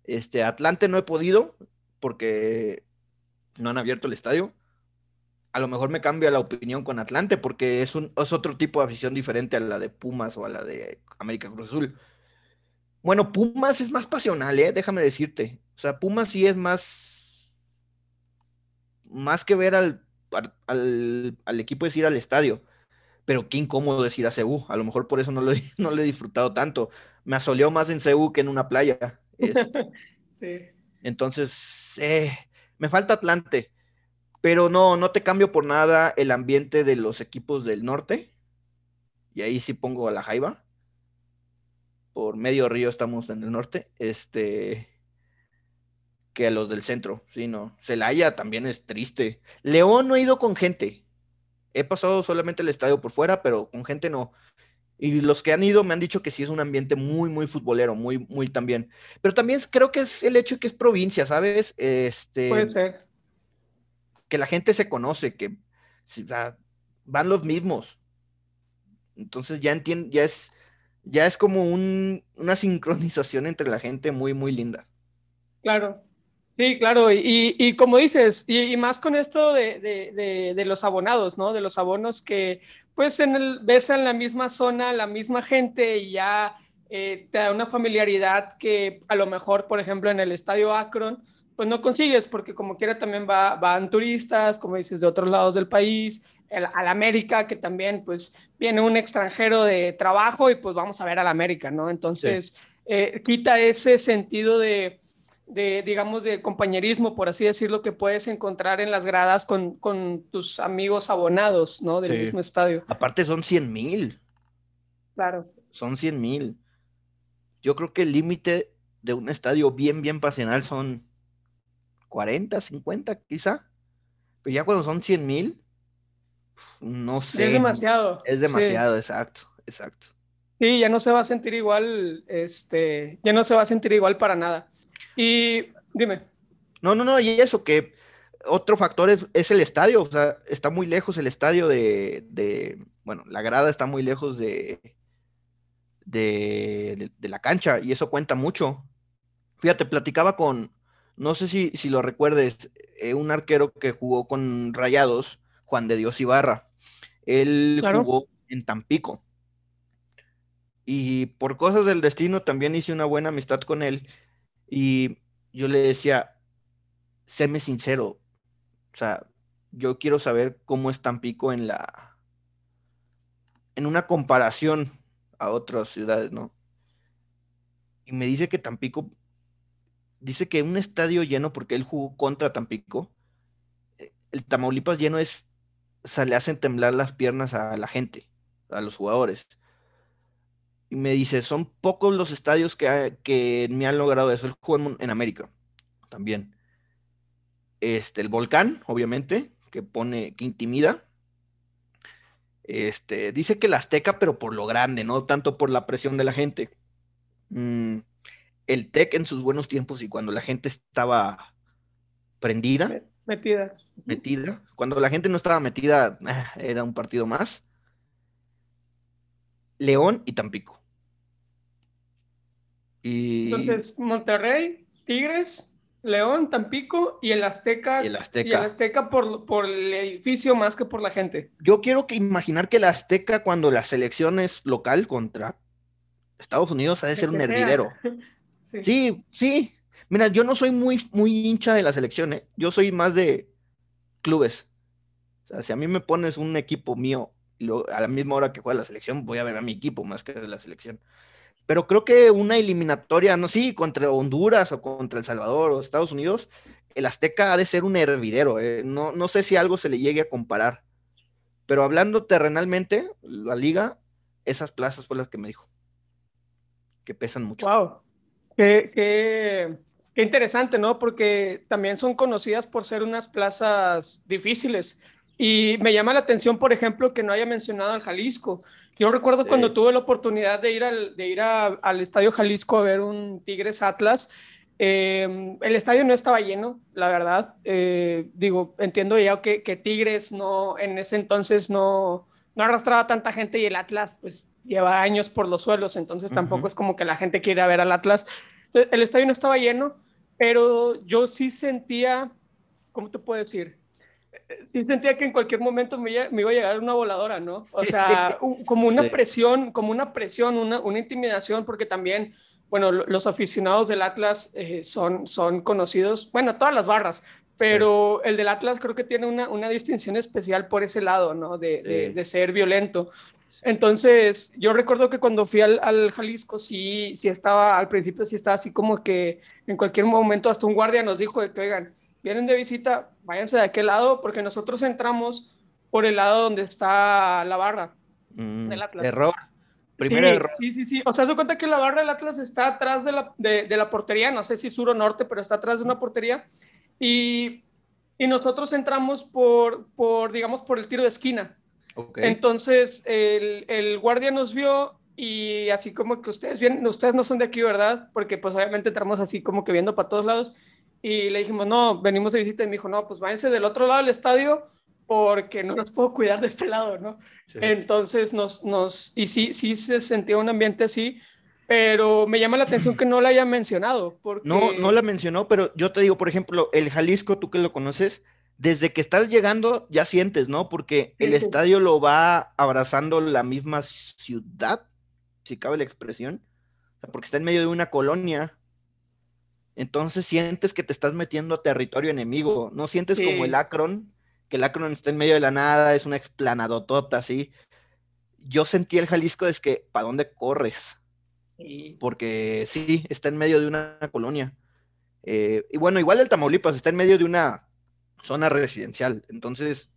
Este, Atlante no he podido porque no han abierto el estadio. A lo mejor me cambia la opinión con Atlante porque es, un, es otro tipo de afición diferente a la de Pumas o a la de América Cruz Azul. Bueno, Pumas es más pasional, ¿eh? déjame decirte. O sea, Pumas sí es más. Más que ver al, al, al equipo es ir al estadio pero qué incómodo es ir a Ceú. A lo mejor por eso no lo, no he disfrutado tanto. Me asoleó más en Ceú que en una playa. Este. sí. Entonces, eh, me falta Atlante, pero no, no te cambio por nada el ambiente de los equipos del norte. Y ahí sí pongo a la Jaiba. Por medio río estamos en el norte. Este que a los del centro, sí, no. Celaya también es triste. León no ha ido con gente. He pasado solamente el estadio por fuera, pero con gente no. Y los que han ido me han dicho que sí es un ambiente muy, muy futbolero, muy, muy también. Pero también creo que es el hecho de que es provincia, ¿sabes? Este, Puede ser. Que la gente se conoce, que van los mismos. Entonces ya entiendo, ya es, ya es como una sincronización entre la gente muy, muy linda. Claro. Sí, claro, y, como dices, y, más con esto de, los abonados, ¿no? De los abonos que pues en el, ves en la misma zona, la misma gente y ya eh, te da una familiaridad que a lo mejor, por ejemplo, en el estadio Akron, pues no consigues, porque como quiera también va, van turistas, como dices, de otros lados del país, al América, que también pues viene un extranjero de trabajo y pues vamos a ver al América, ¿no? Entonces, eh, quita ese sentido de de, digamos, de compañerismo, por así decirlo, que puedes encontrar en las gradas con, tus amigos abonados, ¿no? Del mismo estadio. Aparte son 100 mil. Claro. Son 100 mil. Yo creo que el límite de un estadio bien, bien pasional son 40, 50 quizá. Pero ya cuando son 100 mil, no sé. Es demasiado. Es demasiado, exacto, exacto. Sí, ya no se va a sentir igual, este, ya no se va a sentir igual para nada. Y dime. No, no, no, y eso que otro factor es, el estadio, o sea, está muy lejos el estadio de, bueno, la grada está muy lejos de, de, la cancha y eso cuenta mucho. Fíjate, platicaba con, no sé si, si lo recuerdes, eh, un arquero que jugó con Rayados, Juan de Dios Ibarra. Él jugó en Tampico. Y por cosas del destino también hice una buena amistad con él. Y yo le decía, séme sincero. O sea, yo quiero saber cómo es Tampico en la. en una comparación a otras ciudades, ¿no? Y me dice que Tampico. Dice que un estadio lleno, porque él jugó contra Tampico. Eh, el Tamaulipas lleno es. O sea, le hacen temblar las piernas a la gente, a los jugadores y me dice, son pocos los estadios que, que me han logrado eso. El juego en, América también. Este, el volcán, obviamente, que pone, que intimida. Este, dice que el Azteca, pero por lo grande, no tanto por la presión de la gente. Mm, el TEC en sus buenos tiempos y cuando la gente estaba prendida. Metida. Metida. Cuando la gente no estaba metida, ah, era un partido más. León y Tampico. Entonces, Monterrey, Tigres, León, Tampico y el Azteca. Y el Azteca. Y el Azteca por, por el edificio más que por la gente. Yo quiero que imaginar que el Azteca, cuando la selección es local contra Estados Unidos, ha de ser un hervidero. Sí. sí. Mira, yo no soy muy, muy hincha de la selección, ¿eh? Yo soy más de clubes. O sea, si a mí me pones un equipo mío a la misma hora que juega la selección, voy a ver a mi equipo más que de la selección. Pero creo que una eliminatoria, no sí, contra Honduras o contra El Salvador o Estados Unidos, el Azteca ha de ser un hervidero. ¿eh? No, no sé si algo se le llegue a comparar. Pero hablando terrenalmente, la liga, esas plazas fueron las que me dijo. Que pesan mucho. Wow. Qué, qué, qué interesante, ¿no? Porque también son conocidas por ser unas plazas difíciles. Y me llama la atención, por ejemplo, que no haya mencionado al Jalisco. Yo recuerdo cuando tuve la oportunidad de ir al, de ir al Estadio Jalisco a ver un Tigres Atlas. Em, el estadio no estaba lleno, la verdad. Eh, digo, entiendo ya que, que, Tigres no, en ese entonces no, no arrastraba tanta gente y el Atlas pues lleva años por los suelos, entonces tampoco es como que la gente quiera ver al Atlas. el estadio no estaba lleno, pero yo sí sentía, ¿cómo te puedo decir? Sí sentía que en cualquier momento me, iba a llegar una voladora, ¿no? O sea, como una presión, como una presión, una, una, intimidación, porque también, bueno, los aficionados del Atlas eh, son, son conocidos, bueno, todas las barras, pero el del Atlas creo que tiene una, una distinción especial por ese lado, ¿no? De, de, ser violento. Entonces, yo recuerdo que cuando fui al, al, Jalisco, sí, sí estaba, al principio sí estaba así como que en cualquier momento hasta un guardia nos dijo de que, oigan, vienen de visita, váyanse de aquel lado, porque nosotros entramos por el lado donde está la barra mm, del Atlas. Error. Primero sí, error. Sí, sí, sí. O sea, se cuenta que la barra del Atlas está atrás de la, de, de la portería, no sé si sur o norte, pero está atrás de una portería. Y, y nosotros entramos por, por, digamos, por el tiro de esquina. Okay. Entonces, el, el, guardia nos vio y así como que ustedes, bien, ustedes no son de aquí, ¿verdad? Porque pues obviamente entramos así como que viendo para todos lados. Y le dijimos, no, venimos de visita. Y me dijo, no, pues váyanse del otro lado del estadio porque no nos puedo cuidar de este lado, ¿no? Entonces nos, nos, y sí, sí se sentía un ambiente así, pero me llama la atención que no la haya mencionado. Porque... No, no la mencionó, pero yo te digo, por ejemplo, el Jalisco, tú que lo conoces, desde que estás llegando ya sientes, ¿no? Porque el estadio lo va abrazando la misma ciudad, si cabe la expresión, porque está en medio de una colonia entonces sientes que te estás metiendo a territorio enemigo, no sientes como el Akron, que el Akron está en medio de la nada, es una explanadotota así. Yo sentí el Jalisco es que, ¿para dónde corres? Sí. Porque sí, está en medio de una colonia. Eh, y bueno, igual el Tamaulipas está en medio de una zona residencial. Entonces,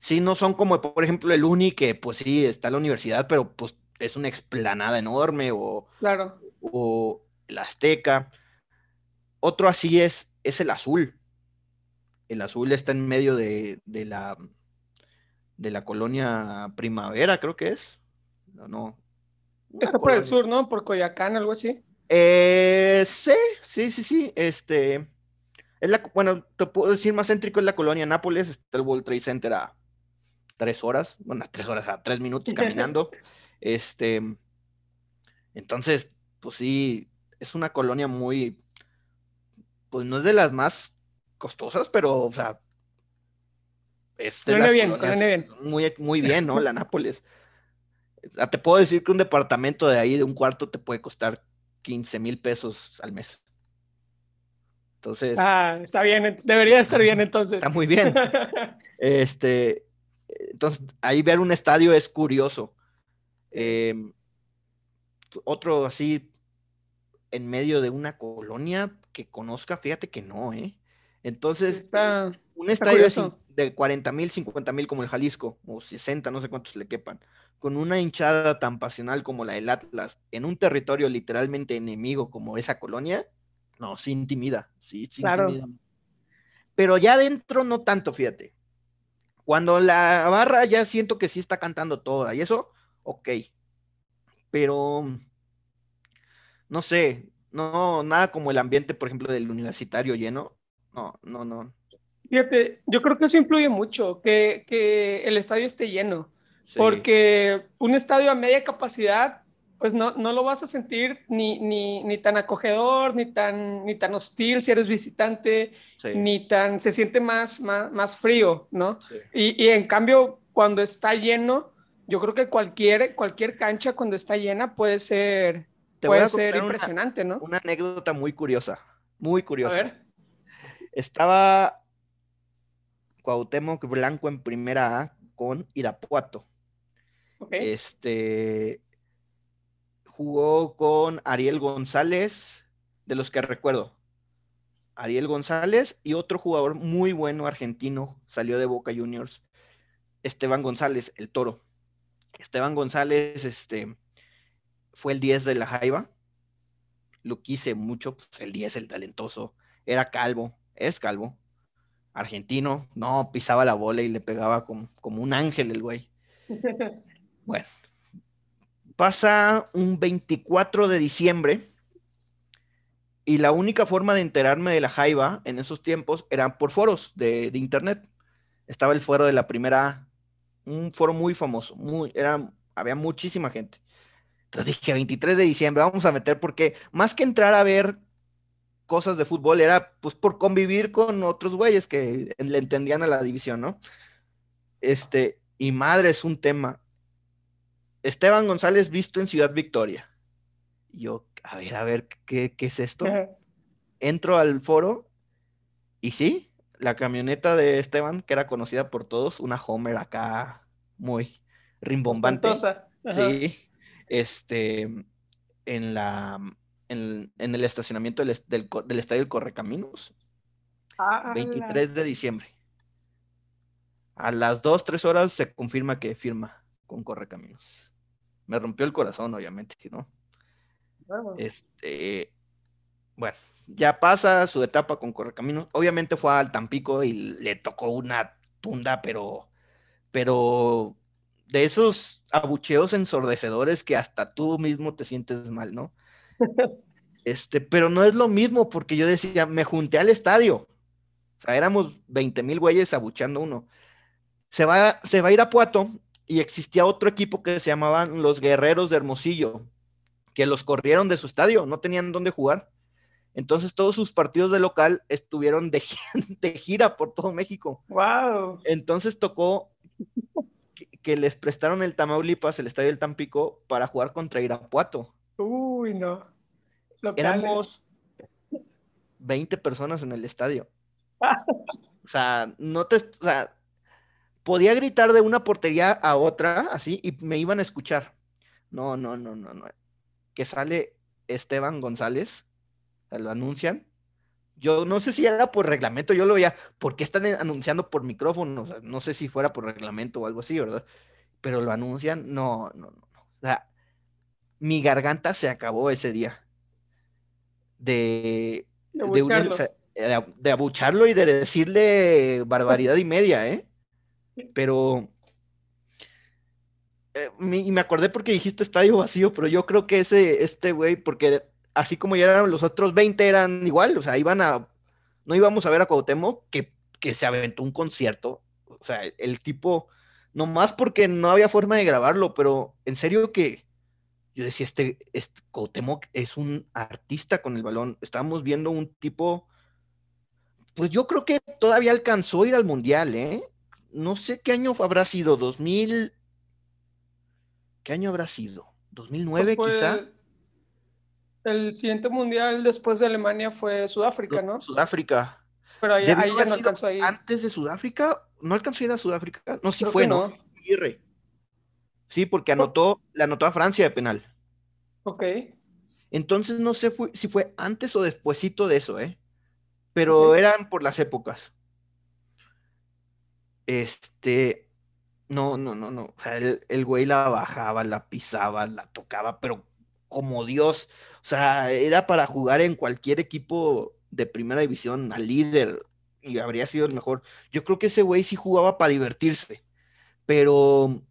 sí, no son como, por ejemplo, el Uni, que pues sí, está la universidad, pero pues es una explanada enorme, o, claro. o el Azteca. Otro así es, es el azul. El azul está en medio de, la, de la colonia Primavera, creo que es. No, Está por el sur, ¿no? Por Coyacán, algo así. Eh, sí, sí, sí, sí. Este, es la, bueno, te puedo decir más céntrico es la colonia Nápoles, está el World Trade Center a tres horas, bueno, a tres horas, a tres minutos caminando. este, entonces, pues sí, es una colonia muy, pues no es de las más costosas, pero, o sea, es de las bien, bien. Muy, muy bien, ¿no? La Nápoles. Te puedo decir que un departamento de ahí, de un cuarto, te puede costar 15 mil pesos al mes. Entonces. Ah, está bien, debería estar bien entonces. Está muy bien. este, entonces, ahí ver un estadio es curioso. Em, otro así en medio de una colonia que conozca, fíjate que no, ¿eh? Entonces, está, un estadio de 40 mil, 50 mil como el Jalisco, o 60, no sé cuántos le quepan, con una hinchada tan pasional como la del Atlas, en un territorio literalmente enemigo como esa colonia, no, sí intimida, sí, sí intimida. Pero ya adentro no tanto, fíjate. Cuando la barra ya siento que sí está cantando toda y eso, ok. Pero, no sé, no, nada como el ambiente, por ejemplo, del universitario lleno. No, no, no. Fíjate, yo creo que eso influye mucho, que, que el estadio esté lleno. Porque un estadio a media capacidad, pues no, no lo vas a sentir ni, ni, ni, tan acogedor, ni tan, ni tan hostil si eres visitante, ni tan, se siente más, más, más frío, ¿no? Y, y, en cambio, cuando está lleno, yo creo que cualquier, cualquier cancha cuando está llena puede ser, puede ser impresionante, ¿no? Una anécdota muy curiosa, muy curiosa. A ver. Estaba Cuauhtémoc Blanco en primera A con Irapuato. Este jugó con Ariel González, de los que recuerdo. Ariel González y otro jugador muy bueno argentino salió de Boca Juniors, Esteban González, el toro. Esteban González, este, fue el 10 de la Jaiba. Lo quise mucho, pues el 10, el talentoso. Era calvo, es calvo. Argentino, no, pisaba la bola y le pegaba como, como un ángel el güey. Bueno, pasa un 24 de diciembre y la única forma de enterarme de la Jaiba en esos tiempos era por foros de, internet. Estaba el foro de la primera, un foro muy famoso, muy, era, había muchísima gente. Entonces dije, 23 de diciembre, vamos a meter, porque más que entrar a ver cosas de fútbol, era pues por convivir con otros güeyes que le entendían a la división, ¿no? Este, y madre es un tema. Esteban González visto en Ciudad Victoria. Yo, a ver, a ver, ¿qué, es esto? Entro al foro y sí, la camioneta de Esteban, que era conocida por todos, una Homer acá muy rimbombante. Sí, este, en la, en, el estacionamiento del, del, Estadio Correcaminos. 23 ah, de diciembre. A las 2, 3 horas se confirma que firma con Correcaminos me rompió el corazón, obviamente, ¿no? Este, bueno, ya pasa su etapa con Correcaminos. Obviamente fue al Tampico y le tocó una tunda, pero, pero de esos abucheos ensordecedores que hasta tú mismo te sientes mal, ¿no? Este, pero no es lo mismo porque yo decía, me junté al estadio. O sea, éramos 20 mil güeyes abucheando uno. Se va, se va a ir a Puato y existía otro equipo que se llamaban los Guerreros de Hermosillo, que los corrieron de su estadio, no tenían dónde jugar. Entonces todos sus partidos de local estuvieron de, de gira por todo México. Wow. Entonces tocó que, les prestaron el Tamaulipas, el estadio del Tampico, para jugar contra Irapuato. Uy, no. Éramos 20 personas en el estadio. o sea, no te, o sea, podía gritar de una portería a otra, así, y me iban a escuchar. No, no, no, no, no. Que sale Esteban González, lo anuncian. Yo no sé si era por reglamento, yo lo veía, ¿por qué están anunciando por micrófono? no sé si fuera por reglamento o algo así, ¿verdad? Pero lo anuncian, no, no, no. O sea, mi garganta se acabó ese día. De, de, de abucharlo y de decirle barbaridad y media, ¿eh? Pero eh, y me acordé porque dijiste estadio vacío, pero yo creo que ese, este güey, porque así como ya eran los otros 20 eran igual, o sea, iban a, no íbamos a ver a Cuauhtémoc que, que se aventó un concierto, o sea, el tipo, nomás porque no había forma de grabarlo, pero en serio que yo decía, este, este Cuauhtémoc es un artista con el balón, estábamos viendo un tipo, pues yo creo que todavía alcanzó a ir al Mundial, ¿eh? No sé qué año habrá sido, 2000, ¿qué año habrá sido? ¿2009 pues quizá? El siguiente mundial después de Alemania fue Sudáfrica, ¿no? Sudáfrica. Pero ahí, ya no alcanzó ahí. Antes de Sudáfrica, ¿no alcanzó a ir a Sudáfrica? No, sí fue, ¿no? Sí, porque anotó, le anotó a Francia de penal. Ok. Entonces no sé si fue antes o despuesito de eso, ¿eh? Pero eran por las épocas. Este, no, no, no, no. O sea, el, el, güey la bajaba, la pisaba, la tocaba, pero como Dios. O sea, era para jugar en cualquier equipo de primera división, al líder, y habría sido el mejor. Yo creo que ese güey sí jugaba para divertirse, pero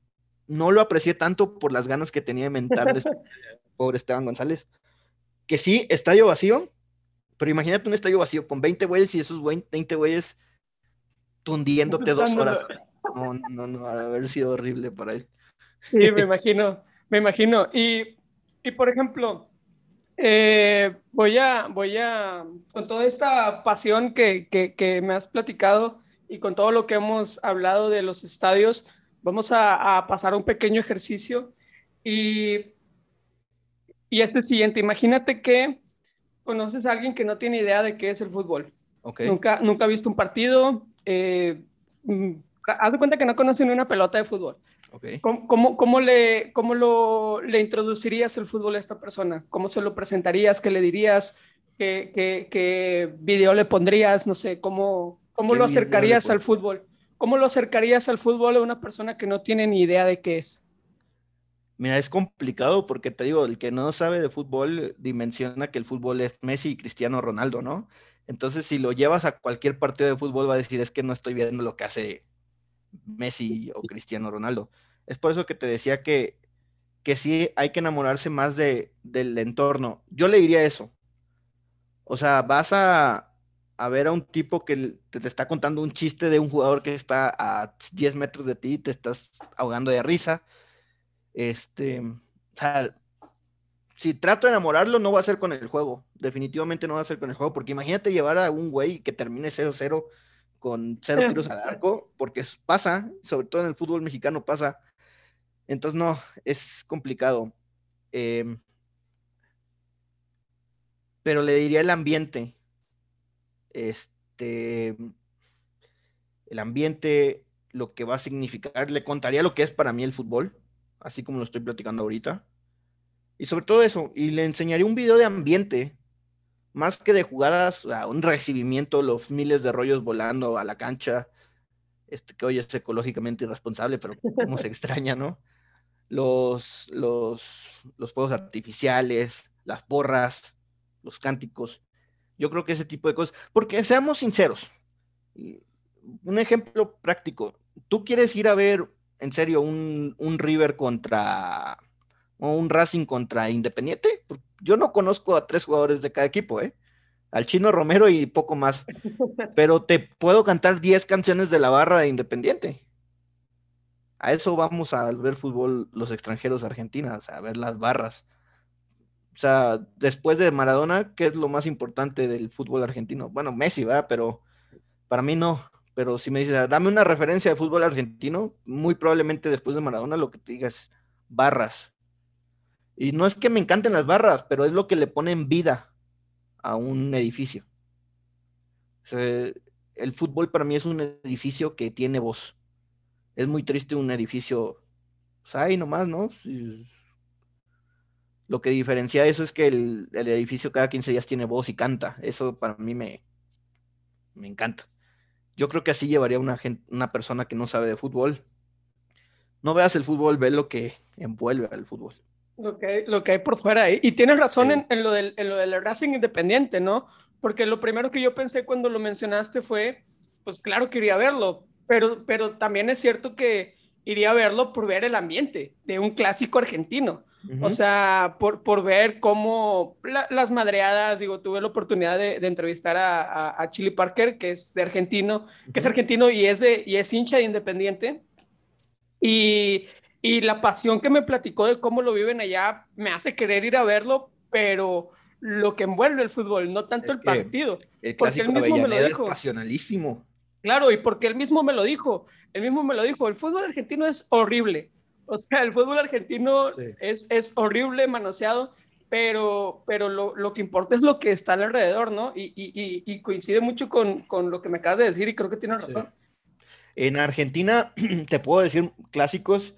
no lo aprecié tanto por las ganas que tenía de mentar de pobre Esteban González. Que sí, estadio vacío, pero imagínate un estadio vacío con 20 güeyes y esos 20 güeyes tundiéndote dos horas. No, no, no, a haber sido horrible para él. Sí, me imagino, me imagino. Y, y por ejemplo, eh, voy, a, voy a, con toda esta pasión que, que, me has platicado y con todo lo que hemos hablado de los estadios, vamos a, a pasar un pequeño ejercicio y, y es el siguiente. Imagínate que conoces a alguien que no tiene idea de qué es el fútbol. Nunca, nunca ha visto un partido. Eh, mm, haz de cuenta que no conoce ni una pelota de fútbol. ¿Cómo, cómo, le, cómo lo, le introducirías el fútbol a esta persona? ¿Cómo se lo presentarías? ¿Qué le dirías? ¿Qué, qué, qué video le pondrías? No sé, ¿cómo, cómo lo acercarías al fútbol? ¿Cómo lo acercarías al fútbol a una persona que no tiene ni idea de qué es? Mira, es complicado porque te digo, el que no sabe de fútbol dimensiona que el fútbol es Messi y Cristiano Ronaldo, ¿no? Entonces, si lo llevas a cualquier partido de fútbol, va a decir, es que no estoy viendo lo que hace Messi o Cristiano Ronaldo. Es por eso que te decía que, que sí hay que enamorarse más de, del entorno. Yo le diría eso. O sea, vas a, ver a un tipo que te, está contando un chiste de un jugador que está a 10 metros de ti y te estás ahogando de risa. Este, o sea, si trato de enamorarlo, no va a ser con el juego. Definitivamente no va a ser con el juego, porque imagínate llevar a un güey que termine 0-0 con cero tiros al arco, porque pasa, sobre todo en el fútbol mexicano pasa. Entonces, no, es complicado. Em, pero le diría el ambiente. Este, el ambiente, lo que va a significar, le contaría lo que es para mí el fútbol, así como lo estoy platicando ahorita. Y sobre todo eso, y le enseñaría un video de ambiente, más que de jugadas, a un recibimiento, los miles de rollos volando a la cancha, este, que hoy es ecológicamente irresponsable, pero cómo se extraña, ¿no? Los, los, los fuegos artificiales, las porras, los cánticos. Yo creo que ese tipo de cosas, porque seamos sinceros, un ejemplo práctico, tú quieres ir a ver en serio un, un River contra o un Racing contra Independiente, yo no conozco a tres jugadores de cada equipo, ¿eh? Al Chino Romero y poco más. Pero te puedo cantar 10 canciones de la barra de Independiente. A eso vamos a ver fútbol los extranjeros argentinos, a ver las barras. O sea, después de Maradona, ¿qué es lo más importante del fútbol argentino? Bueno, Messi, va, pero para mí no. Pero si me dices, dame una referencia de fútbol argentino, muy probablemente después de Maradona lo que te digas barras. Y no es que me encanten las barras, pero es lo que le ponen vida a un edificio. el fútbol para mí es un edificio que tiene voz. Es muy triste un edificio, pues ahí nomás, ¿no? Lo que diferencia eso es que el, edificio cada 15 días tiene voz y canta. Eso para mí me, me encanta. Yo creo que así llevaría una, una persona que no sabe de fútbol. No veas el fútbol, ve lo que envuelve al fútbol. Lo que, hay, lo que hay por fuera. Y, y tienes razón en, en, lo del, en lo del Racing Independiente, ¿no? Porque lo primero que yo pensé cuando lo mencionaste fue, pues claro, quería verlo, pero, pero también es cierto que, iría a verlo por ver el ambiente de un clásico argentino. O sea, por, por ver cómo las madreadas, digo, tuve la oportunidad de, entrevistar a, a, Chili Parker, que es de argentino, que es argentino y es, de, y es hincha de Independiente. Y, y la pasión que me platicó de cómo lo viven allá me hace querer ir a verlo, pero lo que envuelve el fútbol, no tanto el partido. El porque él mismo me lo dijo. es pasionalísimo. Claro, y porque él mismo me lo dijo. Él mismo me lo dijo. El fútbol argentino es horrible. O sea, el fútbol argentino es, es horrible, manoseado, pero, pero lo, lo, que importa es lo que está alrededor, ¿no? Y, y, y coincide mucho con, con, lo que me acabas de decir y creo que tienes razón. En Argentina, te puedo decir clásicos,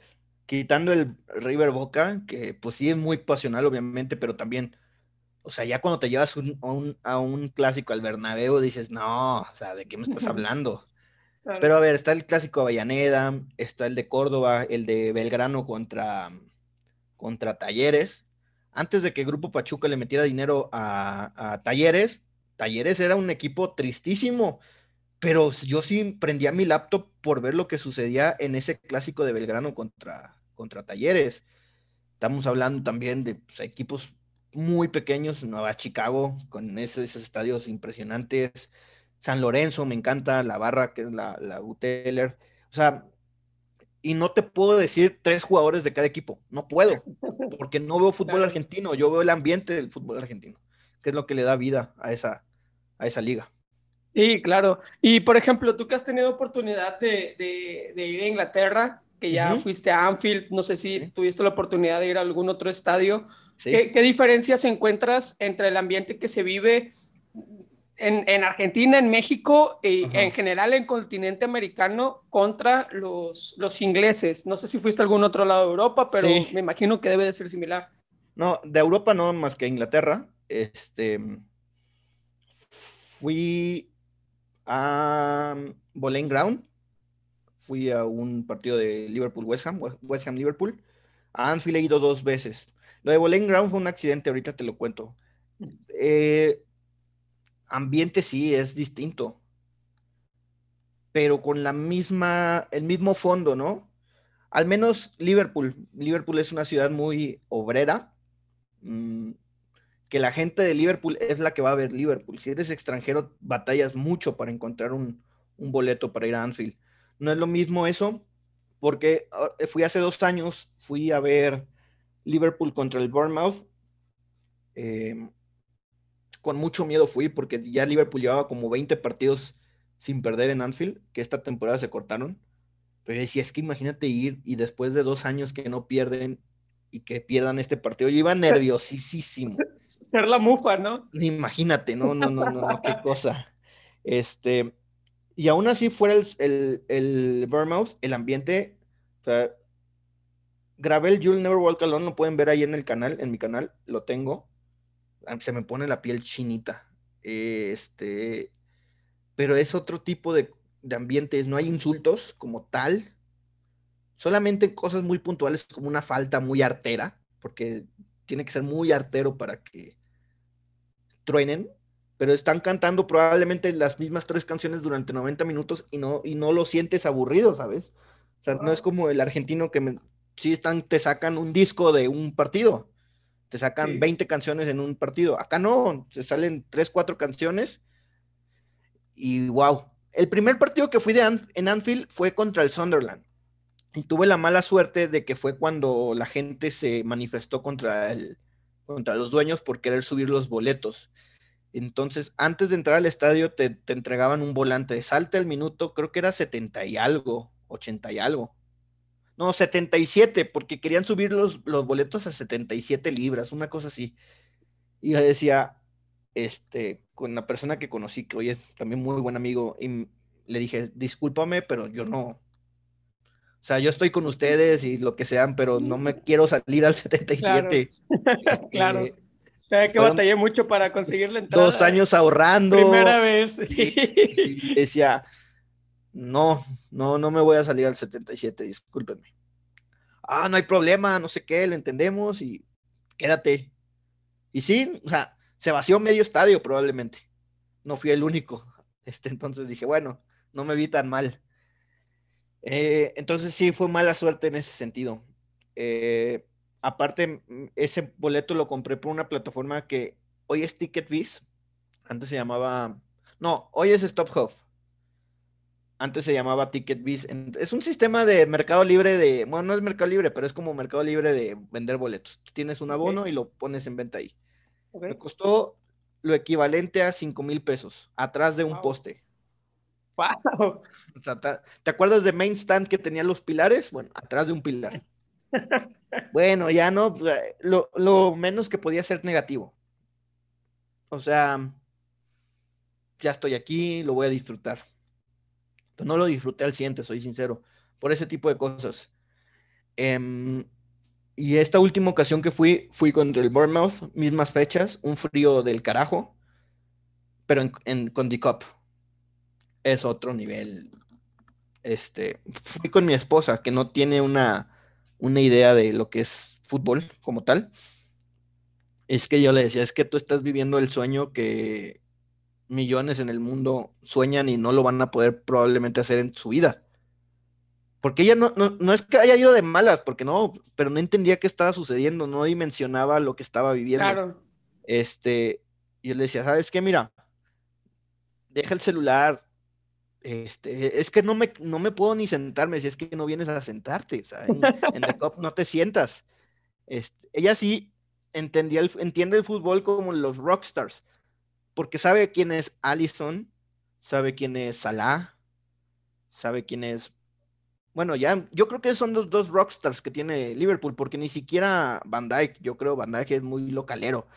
quitando el River Boca, que pues sí es muy pasional, obviamente, pero también, o sea, ya cuando te llevas a, un, clásico al Bernabéu, dices, no, o sea, ¿de qué me estás hablando? Pero a ver, está el clásico Avellaneda, está el de Córdoba, el de Belgrano contra, contra Talleres. Antes de que el Grupo Pachuca le metiera dinero a, a Talleres, Talleres era un equipo tristísimo pero yo sí prendía mi laptop por ver lo que sucedía en ese clásico de Belgrano contra, contra Talleres. Estamos hablando también de pues, equipos muy pequeños, Nueva Chicago, con esos, estadios impresionantes. San Lorenzo, me encanta, la barra, que es la, la Uteller. O sea, y no te puedo decir tres jugadores de cada equipo, no puedo, porque no veo fútbol argentino, yo veo el ambiente del fútbol argentino, que es lo que le da vida a esa, a esa liga. Sí, claro. Y por ejemplo, tú que has tenido oportunidad de, ir a Inglaterra, que ya fuiste a Anfield, no sé si tuviste la oportunidad de ir a algún otro estadio, ¿Qué, diferencias encuentras entre el ambiente que se vive en, Argentina, en México y en general en continente americano contra los, los ingleses? No sé si fuiste a algún otro lado de Europa, pero me imagino que debe de ser similar. No, de Europa no más que Inglaterra. Este, fui a Boleyn Ground. Fui a un partido de Liverpool-West Ham, West Ham-Liverpool. A Anfield he ido dos veces. Lo de Boleyn Ground fue un accidente, ahorita te lo cuento. Eh, ambiente sí es distinto, pero con la misma, el mismo fondo, ¿no? Al menos Liverpool. Liverpool es una ciudad muy obrera. Mm, que la gente de Liverpool es la que va a ver Liverpool. Si eres extranjero, batallas mucho para encontrar un, boleto para ir a Anfield. No es lo mismo eso, porque ah, fui hace dos años, fui a ver Liverpool contra el Bournemouth. Em, con mucho miedo fui, porque ya Liverpool llevaba como 20 partidos sin perder en Anfield, que esta temporada se cortaron. Pero decía, es que imagínate ir y después de dos años que no pierden y que pierdan este partido. Yo iba nerviosísimo. Ser la mufa, ¿no? Imagínate, no, no, no, no, qué cosa. Este, y aún así fuera el, el, el el ambiente, o sea, grabé el You'll Never Walk Alone, lo pueden ver ahí en el canal, en mi canal, lo tengo. Ah, se me pone la piel chinita. Este, pero es otro tipo de, de ambientes, no hay insultos como tal, solamente cosas muy puntuales como una falta muy artera, porque tiene que ser muy artero para que truenen, pero están cantando probablemente las mismas tres canciones durante 90 minutos y no, y no lo sientes aburrido, ¿sabes? O sea, no es como el argentino que me, sí están, te sacan un disco de un partido, te sacan 20 canciones en un partido. Acá no, se salen tres, cuatro canciones y wow. El primer partido que fui de en Anfield fue contra el Sunderland. Y tuve la mala suerte de que fue cuando la gente se manifestó contra, el, contra los dueños por querer subir los boletos. Entonces, antes de entrar al estadio, te, entregaban un volante de salte al minuto, creo que era 70 y algo, 80 y algo. No, 77, porque querían subir los, los boletos a 77 libras, una cosa así. Y yo decía, este, con la persona que conocí, que hoy es también muy buen amigo, y le dije, discúlpame, pero yo no, o sea, yo estoy con ustedes y lo que sean, pero no me quiero salir al 77. Claro. claro. que batallé mucho para conseguir la entrada. Dos años ahorrando. Primera vez. Sí, decía, no, no, no me voy a salir al 77, discúlpenme. Ah, no hay problema, no sé qué, lo entendemos y quédate. Y sí, o sea, se vació medio estadio probablemente. No fui el único. Este, entonces dije, bueno, no me vi tan mal. Eh, entonces sí, fue mala suerte en ese sentido. Eh, aparte, mm, ese boleto lo compré por una plataforma que hoy es TicketBiz. Antes se llamaba... No, hoy es StopHub. Antes se llamaba TicketBiz. Es un sistema de mercado libre de... Bueno, no es mercado libre, pero es como mercado libre de vender boletos. tienes un abono y lo pones en venta ahí. Me costó lo equivalente a 5 mil pesos, atrás de un poste. ¡Wow! ¿te, acuerdas de Main Stand que tenía los pilares? Bueno, atrás de un pilar. bueno, ya no, pues, lo, lo menos que podía ser negativo. O sea, ya estoy aquí, lo voy a disfrutar. Pero no lo disfruté al siguiente, soy sincero, por ese tipo de cosas. Em, y esta última ocasión que fui, fui contra el Bournemouth, mismas fechas, un frío del carajo, pero en, con The Cup. Es otro nivel. Este, fui con mi esposa, que no tiene una, una idea de lo que es fútbol como tal. Es que yo le decía, es que tú estás viviendo el sueño que millones en el mundo sueñan y no lo van a poder probablemente hacer en su vida. Porque ella no, no, es que haya ido de malas, porque no, pero no entendía qué estaba sucediendo, no dimensionaba lo que estaba viviendo. Claro. Este, y él decía, ¿sabes qué? Mira, deja el celular. Este, es que no me, no me puedo ni sentarme si es que no vienes a sentarte. O sea, en, el COP no te sientas. Este, ella sí entendía el, entiende el fútbol como los rockstars, porque sabe quién es Allison, sabe quién es Salah, sabe quién es bueno, ya, yo creo que son los dos rockstars que tiene Liverpool, porque ni siquiera Van Dyke, yo creo Van Dyke es muy localero.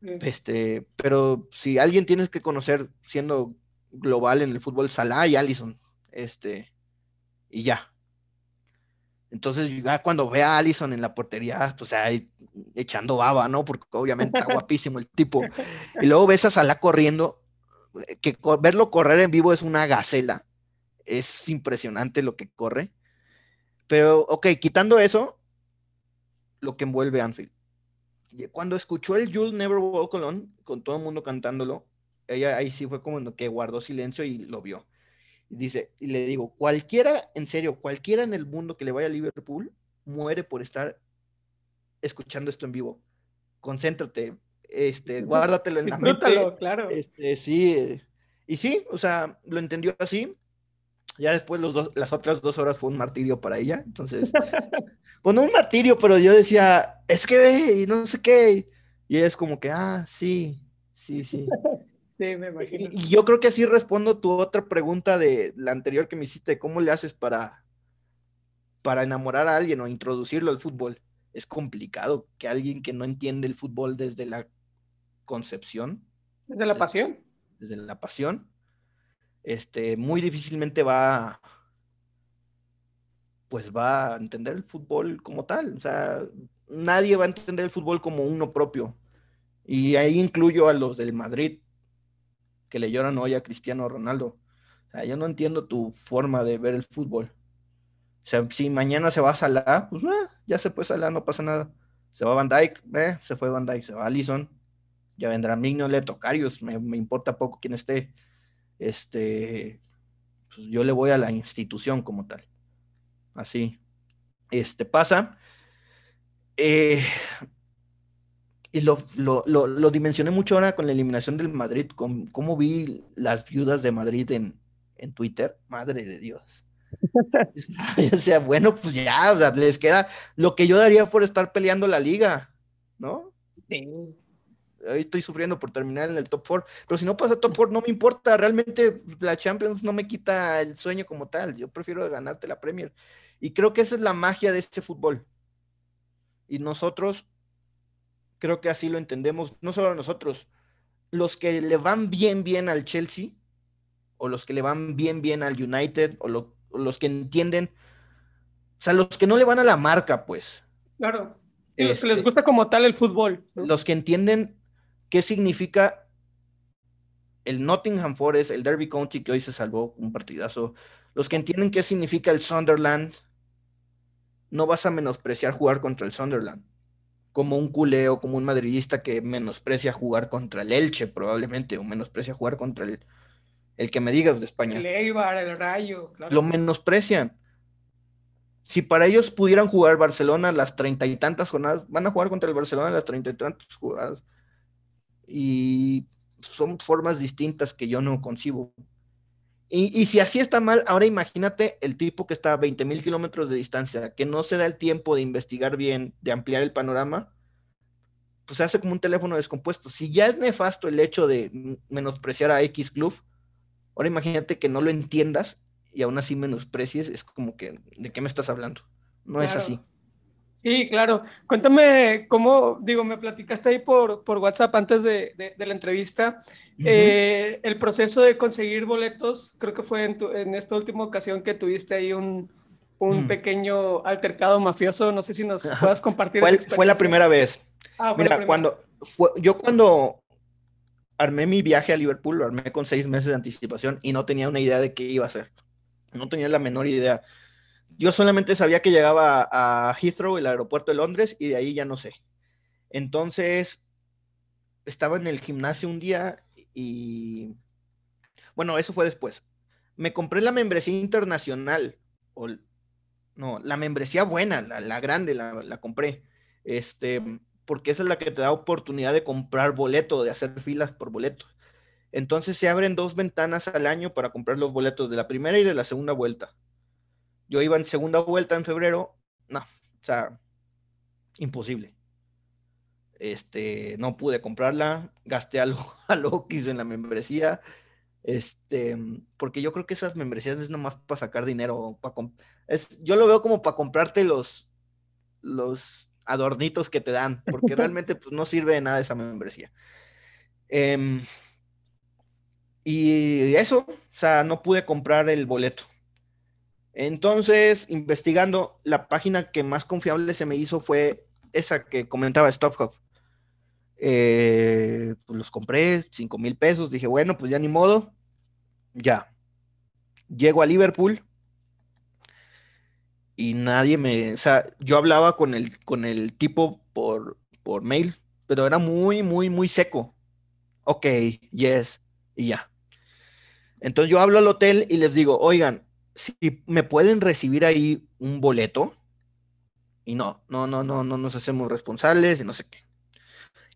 Este, pero si alguien tienes que conocer siendo global en el fútbol, Salah y Allison, este, y ya. Entonces, ya cuando ve a Allison en la portería, pues ahí echando baba, ¿no? Porque obviamente está guapísimo el tipo. Y luego ves a Salah corriendo, que verlo correr en vivo es una gacela es impresionante lo que corre. Pero, ok, quitando eso, lo que envuelve Anfield. Cuando escuchó el Jules Never Walk Alone, con todo el mundo cantándolo, ella ahí sí fue como que guardó silencio y lo vio. Y dice, y le digo, cualquiera, en serio, cualquiera en el mundo que le vaya a Liverpool, muere por estar escuchando esto en vivo. Concéntrate, este, guárdatelo en la mente. claro. Este, sí, y sí, o sea, lo entendió así. Ya después los dos, las otras dos horas fue un martirio para ella. Entonces, pues no un martirio, pero yo decía, es que, y no sé qué. Y es como que, ah, sí, sí, sí. Sí, me imagino. Y, yo creo que así respondo tu otra pregunta de la anterior que me hiciste, ¿cómo le haces para, para enamorar a alguien o introducirlo al fútbol? Es complicado que alguien que no entiende el fútbol desde la concepción. Desde la pasión. Desde la pasión este, muy difícilmente va, pues va a entender el fútbol como tal. O sea, nadie va a entender el fútbol como uno propio. Y ahí incluyo a los del Madrid, que le lloran hoy a Cristiano Ronaldo. O sea, yo no entiendo tu forma de ver el fútbol. O sea, si mañana se va a Salah, pues ah, ya se puede Salah, no pasa nada. Se va Van Dyke, eh, se fue Van Dyke, se va Allison, ya vendrá Mignolet Tocarius, me, me importa poco quién esté este, pues, yo le voy a la institución como tal. Así, este pasa. Eh, y lo, lo, dimensioné mucho ahora con la eliminación del Madrid, con cómo vi las viudas de Madrid en, en Twitter. Madre de Dios. o sea, bueno, pues ya, les queda lo que yo daría por estar peleando la liga, ¿no? Sí ahí estoy sufriendo por terminar en el top 4, pero si no pasa top 4 no me importa, realmente la Champions no me quita el sueño como tal, yo prefiero ganarte la Premier. Y creo que esa es la magia de este fútbol. Y nosotros, creo que así lo entendemos, no solo nosotros, los que le van bien, bien al Chelsea, o los que le van bien, bien al United, o, los que entienden, o sea, los que no le van a la marca, pues. Claro. Y los que les este, gusta como tal el fútbol. Los que entienden ¿Qué significa el Nottingham Forest, el Derby County que hoy se salvó un partidazo? Los que entienden qué significa el Sunderland, no vas a menospreciar jugar contra el Sunderland. Como un culeo, como un madridista que menosprecia jugar contra el Elche, probablemente, o menosprecia jugar contra el, el que me digas de España. El Eibar, el Rayo, claro. Lo menosprecian. Si para ellos pudieran jugar Barcelona las treinta y tantas jornadas, van a jugar contra el Barcelona las treinta y tantas jugadas. Y son formas distintas que yo no concibo. Y, si así está mal, ahora imagínate el tipo que está a 20 mil kilómetros de distancia, que no se da el tiempo de investigar bien, de ampliar el panorama, pues se hace como un teléfono descompuesto. Si ya es nefasto el hecho de menospreciar a X Club, ahora imagínate que no lo entiendas y aún así menosprecies, es como que, ¿de qué me estás hablando? No es así. Sí, claro. Cuéntame cómo, digo, me platicaste ahí por, por WhatsApp antes de, la entrevista, eh, el proceso de conseguir boletos, creo que fue en, en esta última ocasión que tuviste ahí un, un mm. pequeño altercado mafioso, no sé si nos puedas compartir. Fue, fue la primera vez. Ah, Mira, cuando, yo cuando armé mi viaje a Liverpool, lo armé con seis meses de anticipación y no tenía una idea de qué iba a hacer. No tenía la menor idea. Yo solamente sabía que llegaba a Heathrow, el aeropuerto de Londres, y de ahí ya no sé. Entonces, estaba en el gimnasio un día y... Bueno, eso fue después. Me compré la membresía internacional, o no, la membresía buena, la, grande, la, la, compré. Este, porque esa es la que te da oportunidad de comprar boleto, de hacer filas por boleto. Entonces se abren dos ventanas al año para comprar los boletos de la primera y de la segunda vuelta. Yo iba en segunda vuelta en febrero, no, o sea, imposible. Este, no pude comprarla, gasté a, lo, a en la membresía, este, porque yo creo que esas membresías es nomás para sacar dinero, para es, yo lo veo como para comprarte los, los adornitos que te dan, porque realmente pues, no sirve de nada esa membresía. Em, y eso, o sea, no pude comprar el boleto. Entonces, investigando, la página que más confiable se me hizo fue esa que comentaba StopHub. Eh, pues los compré, 5 mil pesos. Dije, bueno, pues ya ni modo. Ya. Llego a Liverpool y nadie me, o sea, yo hablaba con el, con el tipo por, por mail, pero era muy, muy, muy seco. Ok, yes, y ya. Entonces yo hablo al hotel y les digo, oigan, si me pueden recibir ahí un boleto. Y no, no, no, no, no nos hacemos responsables y no sé qué.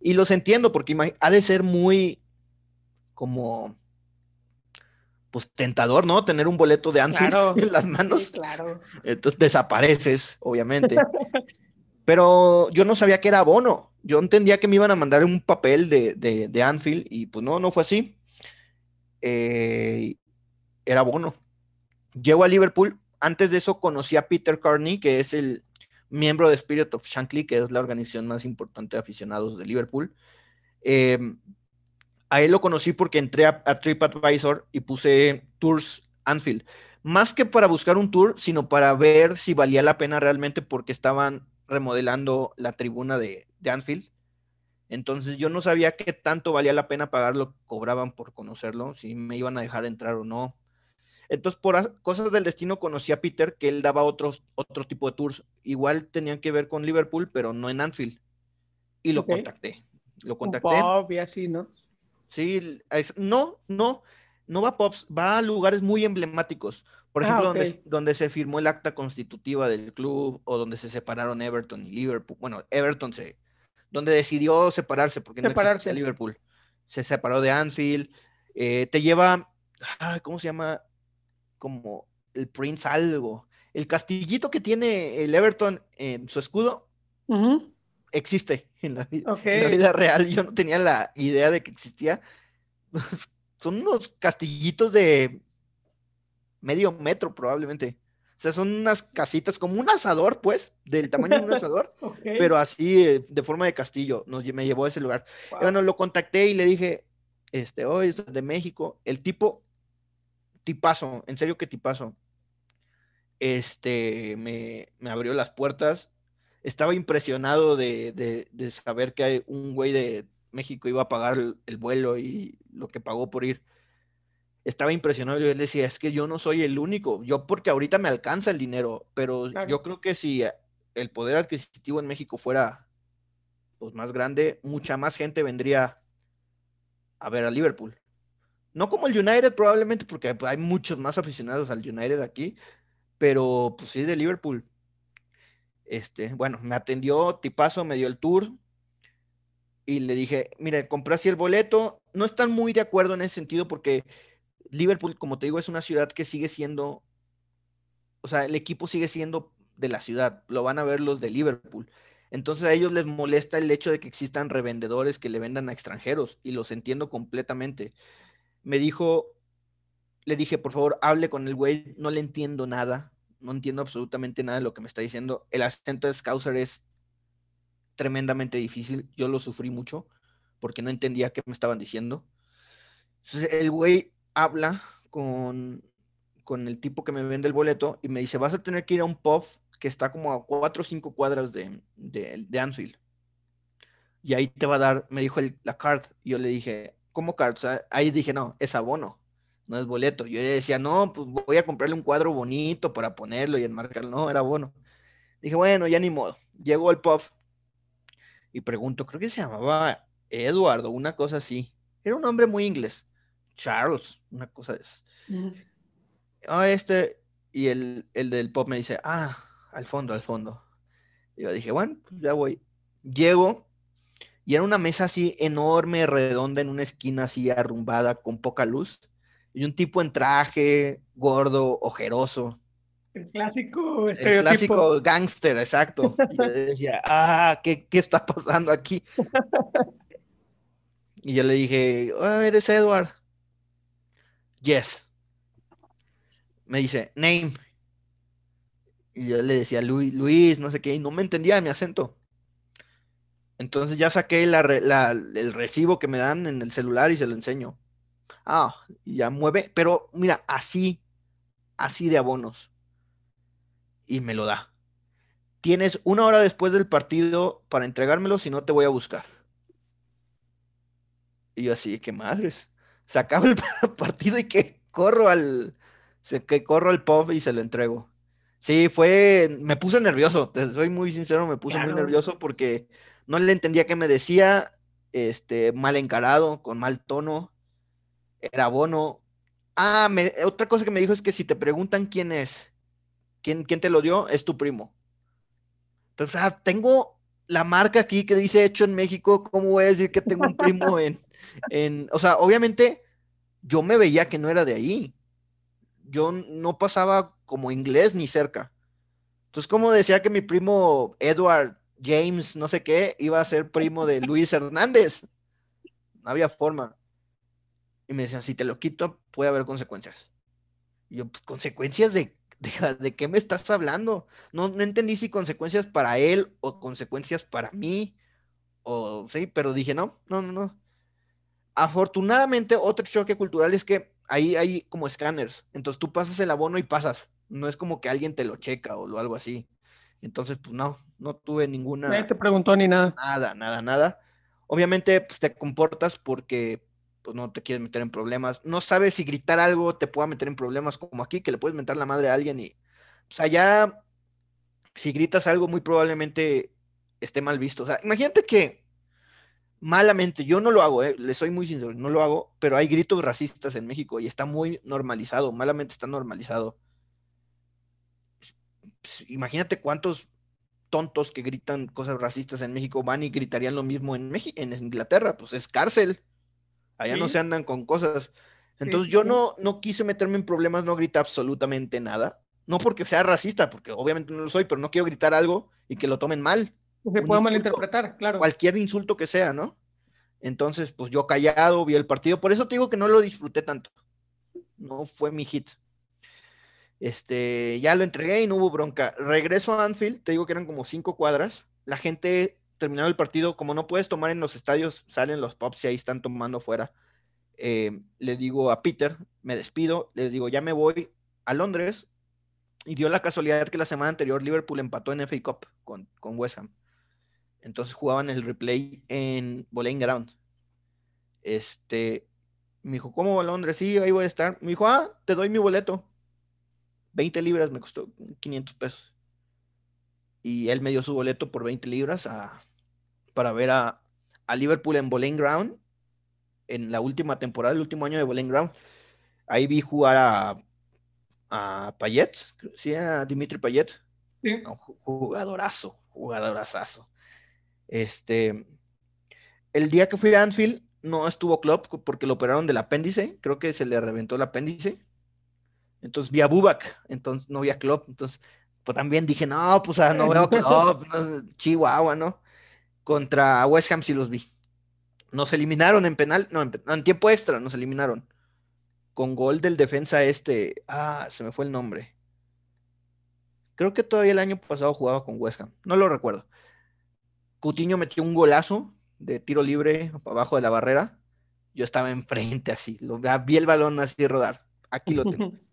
Y los entiendo porque ha de ser muy como pues tentador, ¿no? Tener un boleto de Anfield en las manos. claro. Entonces desapareces, obviamente. Pero yo no sabía que era abono. Yo entendía que me iban a mandar un papel de, de, Anfield y pues no, no fue así. Eh, era abono. Llego a Liverpool. Antes de eso conocí a Peter Carney, que es el miembro de Spirit of Shankly, que es la organización más importante de aficionados de Liverpool. Eh, a él lo conocí porque entré a, TripAdvisor y puse Tours Anfield. Más que para buscar un tour, sino para ver si valía la pena realmente porque estaban remodelando la tribuna de, Anfield. Entonces yo no sabía qué tanto valía la pena pagar lo que cobraban por conocerlo, si me iban a dejar entrar o no. Entonces, por cosas del destino, conocí a Peter, que él daba otros, otro tipo de tours. Igual tenían que ver con Liverpool, pero no en Anfield. Y lo contacté. Lo contacté. Bob y así, ¿no? Sí, no, no, no va a Pops, va a lugares muy emblemáticos. Por ah, ejemplo, donde, se firmó el acta constitutiva del club o donde se separaron Everton y Liverpool. Bueno, Everton se, donde decidió separarse porque no existía Liverpool. Se separó de Anfield. Eh, te lleva, ¿cómo se llama? Como el Prince algo. El castillito que tiene el Everton en su escudo existe en la, vida real. Yo no tenía la idea de que existía. son unos castillitos de medio metro probablemente. O sea, son unas casitas como un asador, pues, del tamaño de un asador, pero así eh, de forma de castillo. Nos, me llevó a ese lugar. bueno, lo contacté y le dije, este, hoy oh, de México. El tipo, tipazo, en serio que tipazo. Este, me, me abrió las puertas estaba impresionado de, saber que hay un güey de México iba a pagar el, vuelo y lo que pagó por ir. Estaba impresionado y él decía, es que yo no soy el único, yo porque ahorita me alcanza el dinero, pero yo creo que si el poder adquisitivo en México fuera pues, más grande, mucha más gente vendría a ver a Liverpool. No como el United probablemente, porque hay muchos más aficionados al United aquí, pero pues sí de Liverpool Este, bueno, me atendió, tipazo, me dio el tour y le dije, mire, compré así el boleto. No están muy de acuerdo en ese sentido porque Liverpool, como te digo, es una ciudad que sigue siendo, o sea, el equipo sigue siendo de la ciudad, lo van a ver los de Liverpool. Entonces a ellos les molesta el hecho de que existan revendedores que le vendan a extranjeros y los entiendo completamente. Me dijo, le dije, por favor, hable con el güey, no le entiendo nada, no entiendo absolutamente nada de lo que me está diciendo. El acento de Scouser es tremendamente difícil, yo lo sufrí mucho porque no entendía qué me estaban diciendo. Entonces el güey habla con, con el tipo que me vende el boleto y me dice, vas a tener que ir a un pub que está como a cuatro o cinco cuadras de, de, Anfield. Y ahí te va a dar, me dijo la card. Y yo le dije, ¿cómo card? ahí dije, no, es abono, no es boleto. Yo decía, no, pues voy a comprarle un cuadro bonito para ponerlo y enmarcarlo. No, era abono. Dije, bueno, ya ni modo. Llego al pub y pregunto, creo que se llamaba Eduardo, una cosa así. Era un hombre muy inglés. Charles, una cosa de eso. Ah, este, y el, el del pop me dice, ah, al fondo, al fondo. Y yo dije, bueno, pues ya voy. Llego y era una mesa así enorme, redonda, en una esquina así arrumbada, con poca luz. Y un tipo en traje, gordo, ojeroso. El clásico El clásico gángster, exacto. Y yo decía, ah, ¿qué, ¿qué, está pasando aquí? Y yo le dije, oh, ¿eres Edward? Yes. Me dice, name. Y yo le decía, Luis, Luis, no sé qué, y no me entendía mi acento. Entonces ya saqué el recibo que me dan en el celular y se lo enseño. Ah, ya mueve, pero mira, así, así de abonos. Y me lo da. Tienes una hora después del partido para entregármelo, si no te voy a buscar. Y yo así, qué madres. Se acaba el partido y que corro al, que corro al pub y se lo entrego. Sí, fue, me puse nervioso, te soy muy sincero, me puse muy nervioso porque no le entendía qué me decía, este, mal encarado, con mal tono, era bono. Ah, otra cosa que me dijo es que si te preguntan quién es, quién, quién te lo dio, es tu primo. Entonces, ah, tengo la marca aquí que dice hecho en México, ¿cómo voy a decir que tengo un primo en, en, o sea, obviamente yo me veía que no era de ahí. Yo no pasaba como inglés ni cerca. Entonces, como decía que mi primo Edward James, no sé qué, iba a ser primo de Luis Hernández? No había forma. Y me decían, si te lo quito, puede haber consecuencias. Y yo, pues, ¿consecuencias de, de, qué me estás hablando? No, no entendí si consecuencias para él o consecuencias para mí. O sí, pero dije, no, no, no, no. Afortunadamente, otro choque cultural es que ahí hay como escáneres. Entonces tú pasas el abono y pasas. No es como que alguien te lo checa o algo así. Entonces, pues no, no tuve ninguna. Nadie te preguntó ni nada. Nada, nada, nada. Obviamente, pues te comportas porque pues no te quieres meter en problemas. No sabes si gritar algo te pueda meter en problemas como aquí, que le puedes mentar la madre a alguien y. O sea, ya. Si gritas algo, muy probablemente esté mal visto. O sea, imagínate que malamente, yo no lo hago, eh, le soy muy sincero, no lo hago, pero hay gritos racistas en México y está muy normalizado, malamente está normalizado. Pues, imagínate cuántos tontos que gritan cosas racistas en México van y gritarían lo mismo en México, en Inglaterra, pues es cárcel. Allá no se andan con cosas. Entonces yo no, no quise meterme en problemas, no grita absolutamente nada. No porque sea racista, porque obviamente no lo soy, pero no quiero gritar algo y que lo tomen mal. Se pueda malinterpretar, claro. Cualquier insulto que sea, ¿no? Entonces, pues yo callado, vi el partido. Por eso te digo que no lo disfruté tanto. No fue mi hit. Este, ya lo entregué y no hubo bronca. Regreso a Anfield, te digo que eran como cinco cuadras. La gente terminado el partido, como no puedes tomar en los estadios, salen los pops y ahí están tomando fuera. Eh, le digo a Peter, me despido, les digo, ya me voy a Londres. Y dio la casualidad que la semana anterior Liverpool empató en FA Cup con, con West Ham. Entonces jugaban el replay en Bowling Ground. Este, me dijo, ¿cómo va Londres? Sí, ahí voy a estar. Me dijo, ah, te doy mi boleto. 20 libras me costó 500 pesos. Y él me dio su boleto por 20 libras para ver a, Liverpool en Bowling Ground en la última temporada, el último año de Bowling Ground. Ahí vi jugar a, a Payet, sí, a Dimitri Payet. jugadorazo, jugadorazazo. Este, el día que fui a Anfield no estuvo Klopp porque lo operaron del apéndice, creo que se le reventó el apéndice. Entonces vi a Bubak, entonces no vi a Klopp, entonces pues también dije, no, pues ah, no veo a Klopp, Chihuahua, ¿no? Contra West Ham sí los vi. Nos eliminaron en penal, no, en, tiempo extra nos eliminaron. Con gol del defensa este, ah, se me fue el nombre. Creo que todavía el año pasado jugaba con West Ham, no lo recuerdo. Cutiño metió un golazo de tiro libre abajo de la barrera. Yo estaba enfrente así, lo, vi el balón así rodar. Aquí lo tengo.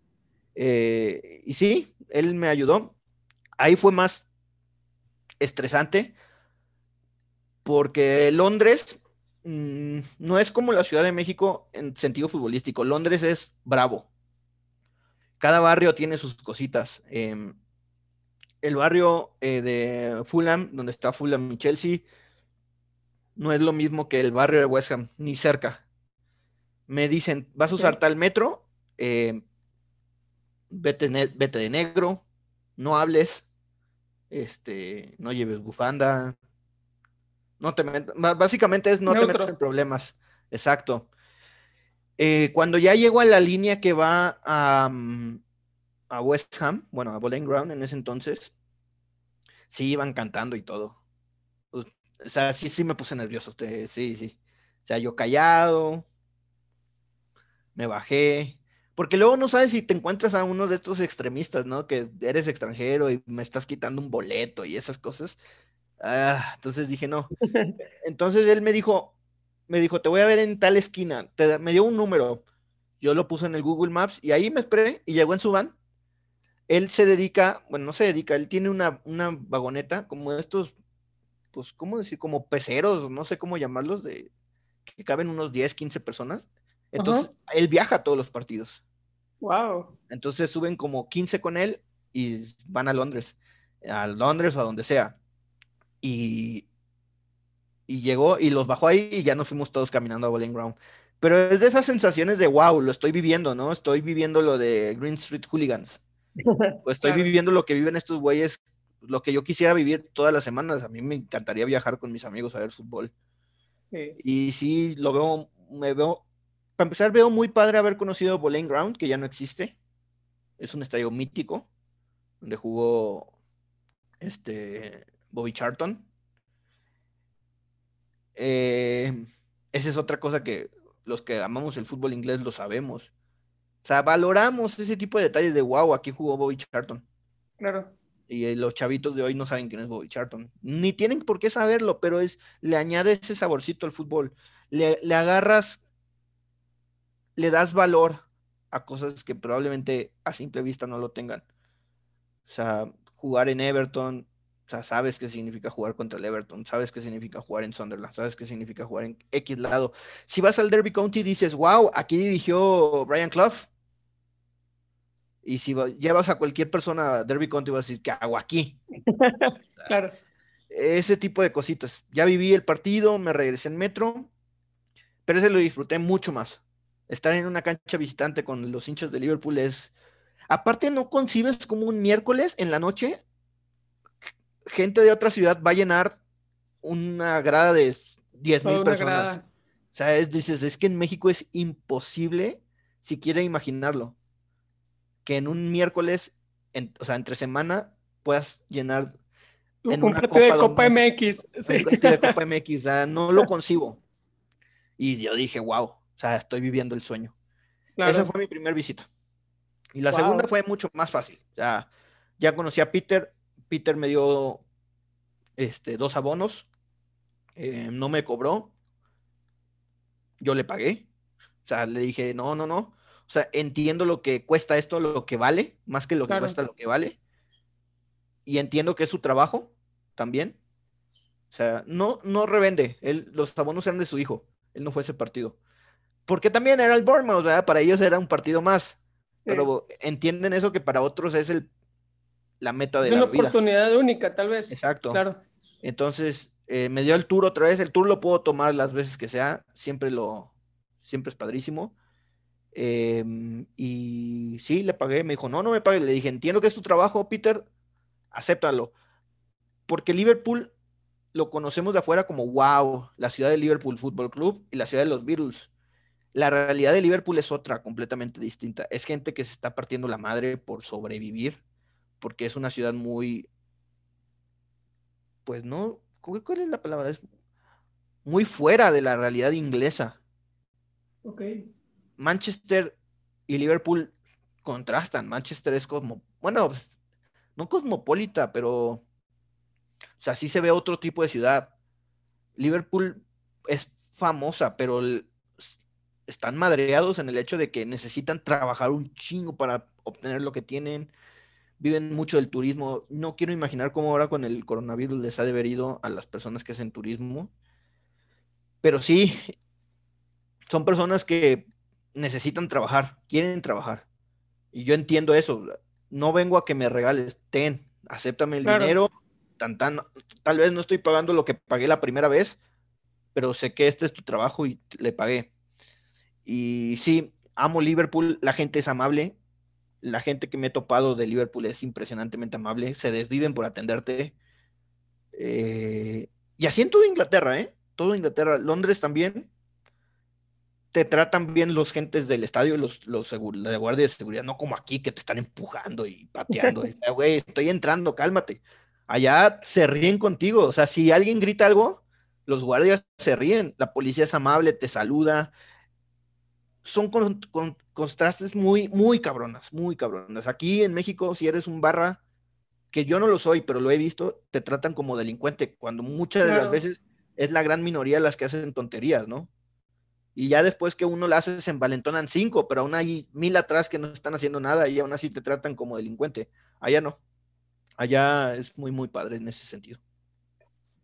Eh, y sí, él me ayudó. Ahí fue más estresante porque Londres mm, no es como la Ciudad de México en sentido futbolístico. Londres es bravo. Cada barrio tiene sus cositas. Em, el barrio eh, de Fulham, donde está Fulham y Chelsea, no es lo mismo que el barrio de West Ham, ni cerca. Me dicen, vas a usar tal metro, eh, vete, vete, de negro, no hables, este, no lleves bufanda, no te básicamente es no te metas en problemas, exacto. Eh, cuando ya llego a la línea que va a, mm, a West Ham, bueno, a Bowling Ground en ese entonces, sí iban cantando y todo. O sea, sí, sí me puse nervioso. sí, sí. O sea, yo callado, me bajé. Porque luego no sabes si te encuentras a uno de estos extremistas, ¿no? Que eres extranjero y me estás quitando un boleto y esas cosas. Ah, entonces dije, no. Entonces él me dijo, me dijo, te voy a ver en tal esquina. me dio un número. Yo lo puse en el Google Maps y ahí me esperé y llegó en su van. Él se dedica, bueno, no se dedica, él tiene una, una vagoneta como estos pues, ¿cómo decir? Como peceros, no sé cómo llamarlos, de que caben unos 10, 15 personas. Entonces, él viaja a todos los partidos. Wow. Entonces suben como 15 con él y van a Londres, a Londres o a donde sea. Y, y llegó y los bajó ahí y ya nos fuimos todos caminando a Bowling Ground. Pero es de esas sensaciones de wow, lo estoy viviendo, ¿no? Estoy viviendo lo de Green Street Hooligans. Estoy viviendo lo que viven estos güeyes lo que yo quisiera vivir todas las semanas. A mí me encantaría viajar con mis amigos a ver fútbol. Y sí, lo veo, me veo, para empezar, veo muy padre haber conocido Bowling Ground, que ya no existe. Es un estadio mítico, donde jugó este Bobby Charlton. Eh, esa es otra cosa que los que amamos el fútbol inglés lo sabemos. O sea, valoramos ese tipo de detalles de wow, aquí jugó Bobby Charlton. Claro. Y eh, los chavitos de hoy no saben quién es Bobby Charlton. Ni tienen por qué saberlo, pero es, le añade ese saborcito al fútbol. Le, le agarras, le das valor a cosas que probablemente a simple vista no lo tengan. O sea, jugar en Everton, o sea, sabes qué significa jugar contra el Everton, sabes qué significa jugar en Sunderland, sabes qué significa jugar en X lado. Si vas al Derby County dices, wow, aquí dirigió Brian Clough, y si llevas a cualquier persona a Derby County, vas a decir, ¿qué hago aquí? claro. Ese tipo de cositas. Ya viví el partido, me regresé en metro, pero ese lo disfruté mucho más. Estar en una cancha visitante con los hinchas de Liverpool es. Aparte, no concibes como un miércoles en la noche, gente de otra ciudad va a llenar una grada de 10 mil personas. O sea, dices, es que en México es imposible siquiera imaginarlo que en un miércoles, o sea, entre semana, puedas llenar en un una de Copa MX. Sí. de Copa MX, no lo concibo. Y yo dije, wow, o sea, estoy viviendo el sueño. Esa fue mi primer visita. Y la segunda fue mucho más fácil. Ya, ya conocí a Peter. Peter me dio este, dos abonos. Eh, no me cobró. Yo le pagué. O sea, le dije, no, no, no. O sea, entiendo lo que cuesta esto, lo que vale, más que lo que cuesta lo que vale. Y entiendo que es su trabajo también. O sea, no, no revende. Él, los abonos eran de su hijo. Él no fue ese partido. Porque también era el Bournemouth, ¿verdad? Para ellos era un partido más. Pero entienden eso que para otros es el, la meta de la vida. Una oportunidad única, tal vez. Exacto. Claro. Entonces, eh, me dio el tour otra vez. El tour lo puedo tomar las veces que sea. Siempre lo, siempre es padrísimo. Em, y sí, le pagué, me dijo, no, no me pague. Le dije, entiendo que es tu trabajo, Peter, acéptalo. Porque Liverpool lo conocemos de afuera como wow, la ciudad de Liverpool Fútbol Club y la ciudad de los Beatles. La realidad de Liverpool es otra, completamente distinta. Es gente que se está partiendo la madre por sobrevivir, porque es una ciudad muy, pues no, ¿cuál es la palabra? Es muy fuera de la realidad inglesa. Ok. Manchester y Liverpool contrastan. Manchester es como, bueno, pues, no cosmopolita, pero, o sea, sí se ve otro tipo de ciudad. Liverpool es famosa, pero están madreados en el hecho de que necesitan trabajar un chingo para obtener lo que tienen. Viven mucho del turismo. No quiero imaginar cómo ahora con el coronavirus les ha de a las personas que hacen turismo. Pero sí, son personas que necesitan trabajar, quieren trabajar. Y yo entiendo eso. No vengo a que me regales, ten, acéptame el dinero. Tan, tan, tal vez no estoy pagando lo que pagué la primera vez, pero sé que este es tu trabajo y le pagué. Y sí, amo Liverpool, la gente es amable. La gente que me he topado de Liverpool es impresionantemente amable, se desviven por atenderte. Eh, y así en toda Inglaterra, ¿eh? Todo Inglaterra, Londres también te tratan bien los gentes del estadio, los, los la guardia de seguridad, no como aquí que te están empujando y pateando. Güey, estoy entrando, cálmate. Allá se ríen contigo. O sea, si alguien grita algo, los guardias se ríen. La policía es amable, te saluda. Son con, contrastes muy, muy cabronas, muy cabronas. Aquí en México, si eres un barra, que yo no lo soy, pero lo he visto, te tratan como delincuente, cuando muchas de las veces es la gran minoría las que hacen tonterías, ¿no? y ya después que uno la hace se envalentonan cinco, pero aún hay mil atrás que no están haciendo nada y aún así te tratan como delincuente. Allá no. Allá es muy, muy padre en ese sentido.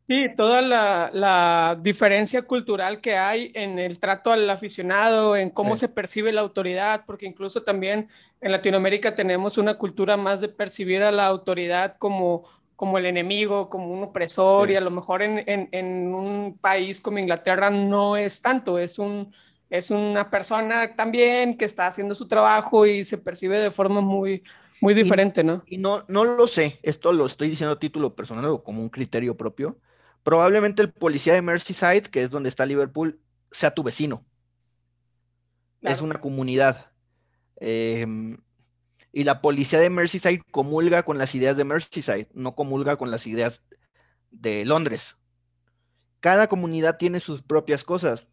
Sí, toda la, diferencia cultural que hay en el trato al aficionado, en cómo se percibe la autoridad, porque incluso también en Latinoamérica tenemos una cultura más de percibir a la autoridad como como el enemigo, como un opresor, y a lo mejor en, en, un país como Inglaterra no es tanto, es, un, es una persona también que está haciendo su trabajo y se percibe de forma muy, muy diferente, ¿no? Y no, no lo sé, esto lo estoy diciendo a título personal o como un criterio propio. Probablemente el policía de Merseyside, que es donde está Liverpool, sea tu vecino. Es una comunidad. Eh, y la policía de Merseyside comulga con las ideas de Merseyside, no comulga con las ideas de Londres. Cada comunidad tiene sus propias cosas.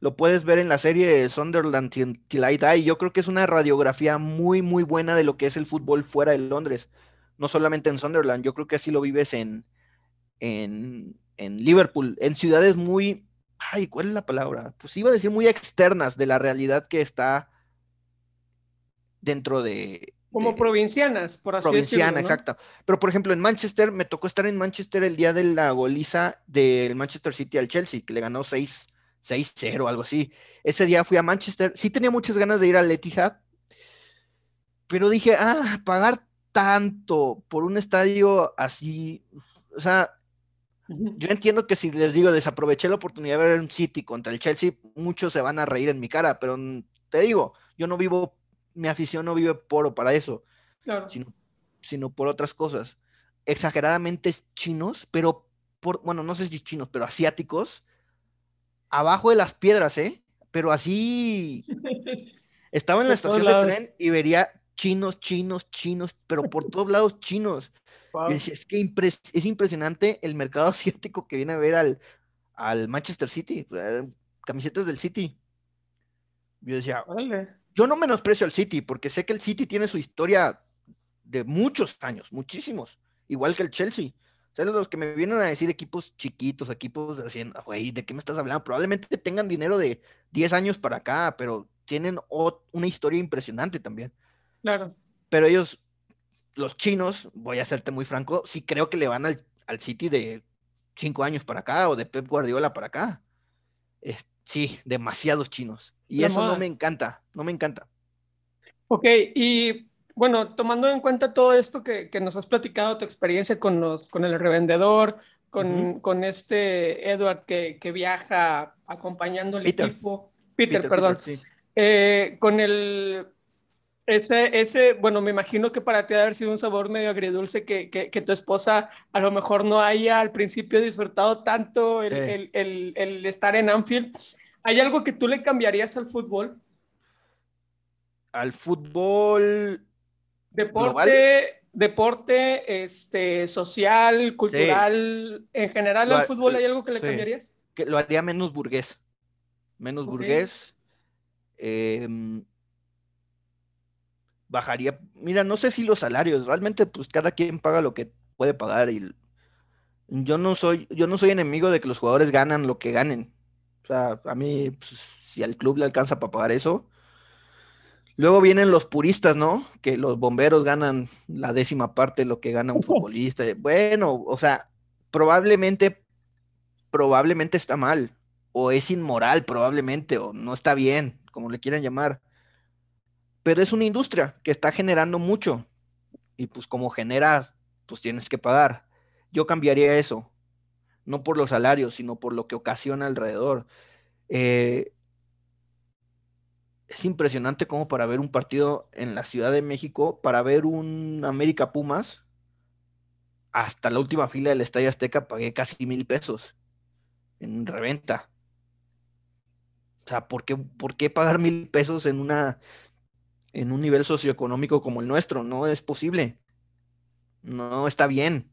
Lo puedes ver en la serie Sunderland Till I Die. Yo creo que es una radiografía muy, muy buena de lo que es el fútbol fuera de Londres. No solamente en Sunderland, yo creo que así lo vives en, en, en Liverpool, en ciudades muy, ay, ¿cuál es la palabra? Pues iba a decir muy externas de la realidad que está dentro de, como provincianas, por así Provinciana, exacto. Pero, por ejemplo, en Manchester, me tocó estar en Manchester el día de la goliza del Manchester City al Chelsea, que le ganó 6, 6-0, algo así. Ese día fui a Manchester. Sí tenía muchas ganas de ir al Etihad, pero dije, ah, pagar tanto por un estadio así, o sea, yo entiendo que si les digo, desaproveché la oportunidad de ver un City contra el Chelsea, muchos se van a reír en mi cara, pero te digo, yo no vivo mi afición no vive por o para eso, sino, por otras cosas. Exageradamente chinos, pero por, bueno, no sé si chinos, pero asiáticos, abajo de las piedras, ¿eh? Pero así. Estaba en la estación de tren y vería chinos, chinos, chinos, pero por todos lados chinos. Es que es impresionante el mercado asiático que viene a ver al, al Manchester City, eh, camisetas del City. Yo decía, yo no menosprecio al City, porque sé que el City tiene su historia de muchos años, muchísimos, igual que el Chelsea. ¿Sabes? Los que me vienen a decir equipos chiquitos, equipos de güey, ¿de qué me estás hablando? Probablemente tengan dinero de 10 años para acá, pero tienen una historia impresionante también. Claro. Pero ellos, los chinos, voy a serte muy franco, sí creo que le van al, City de 5 años para acá o de Pep Guardiola para acá. sí, demasiados chinos. Y eso no me encanta, no me encanta. Ok, y bueno, tomando en cuenta todo esto que, que nos has platicado, tu experiencia con, los, con el revendedor, con, con este Edward que, que, viaja acompañando al equipo, Peter, perdón, eh, con el Ese, ese, bueno, me imagino que para ti debe haber sido un sabor medio agridulce que, que, que tu esposa a lo mejor no haya al principio disfrutado tanto el, el, el, el, estar en Anfield. ¿Hay algo que tú le cambiarías al fútbol? Al fútbol. Deporte, deporte, este, social, cultural, en general al fútbol, ¿hay algo que le cambiarías? Que lo haría menos burgués. Menos burgués. Eh, bajaría, mira, no sé si los salarios, realmente pues cada quien paga lo que puede pagar y yo no soy, yo no soy enemigo de que los jugadores ganan lo que ganen. O sea, a mí, pues, si al club le alcanza para pagar eso. Luego vienen los puristas, ¿no? Que los bomberos ganan la décima parte de lo que gana un futbolista. Bueno, o sea, probablemente, probablemente está mal, o es inmoral, probablemente, o no está bien, como le quieran llamar pero es una industria que está generando mucho y pues como genera, pues tienes que pagar. Yo cambiaría eso, no por los salarios, sino por lo que ocasiona alrededor. Eh, es impresionante como para ver un partido en la Ciudad de México, para ver un América Pumas, hasta la última fila del Estadio Azteca pagué casi mil pesos en reventa. O sea, ¿por qué, ¿por qué pagar mil pesos en una en un nivel socioeconómico como el nuestro. No es posible. No está bien.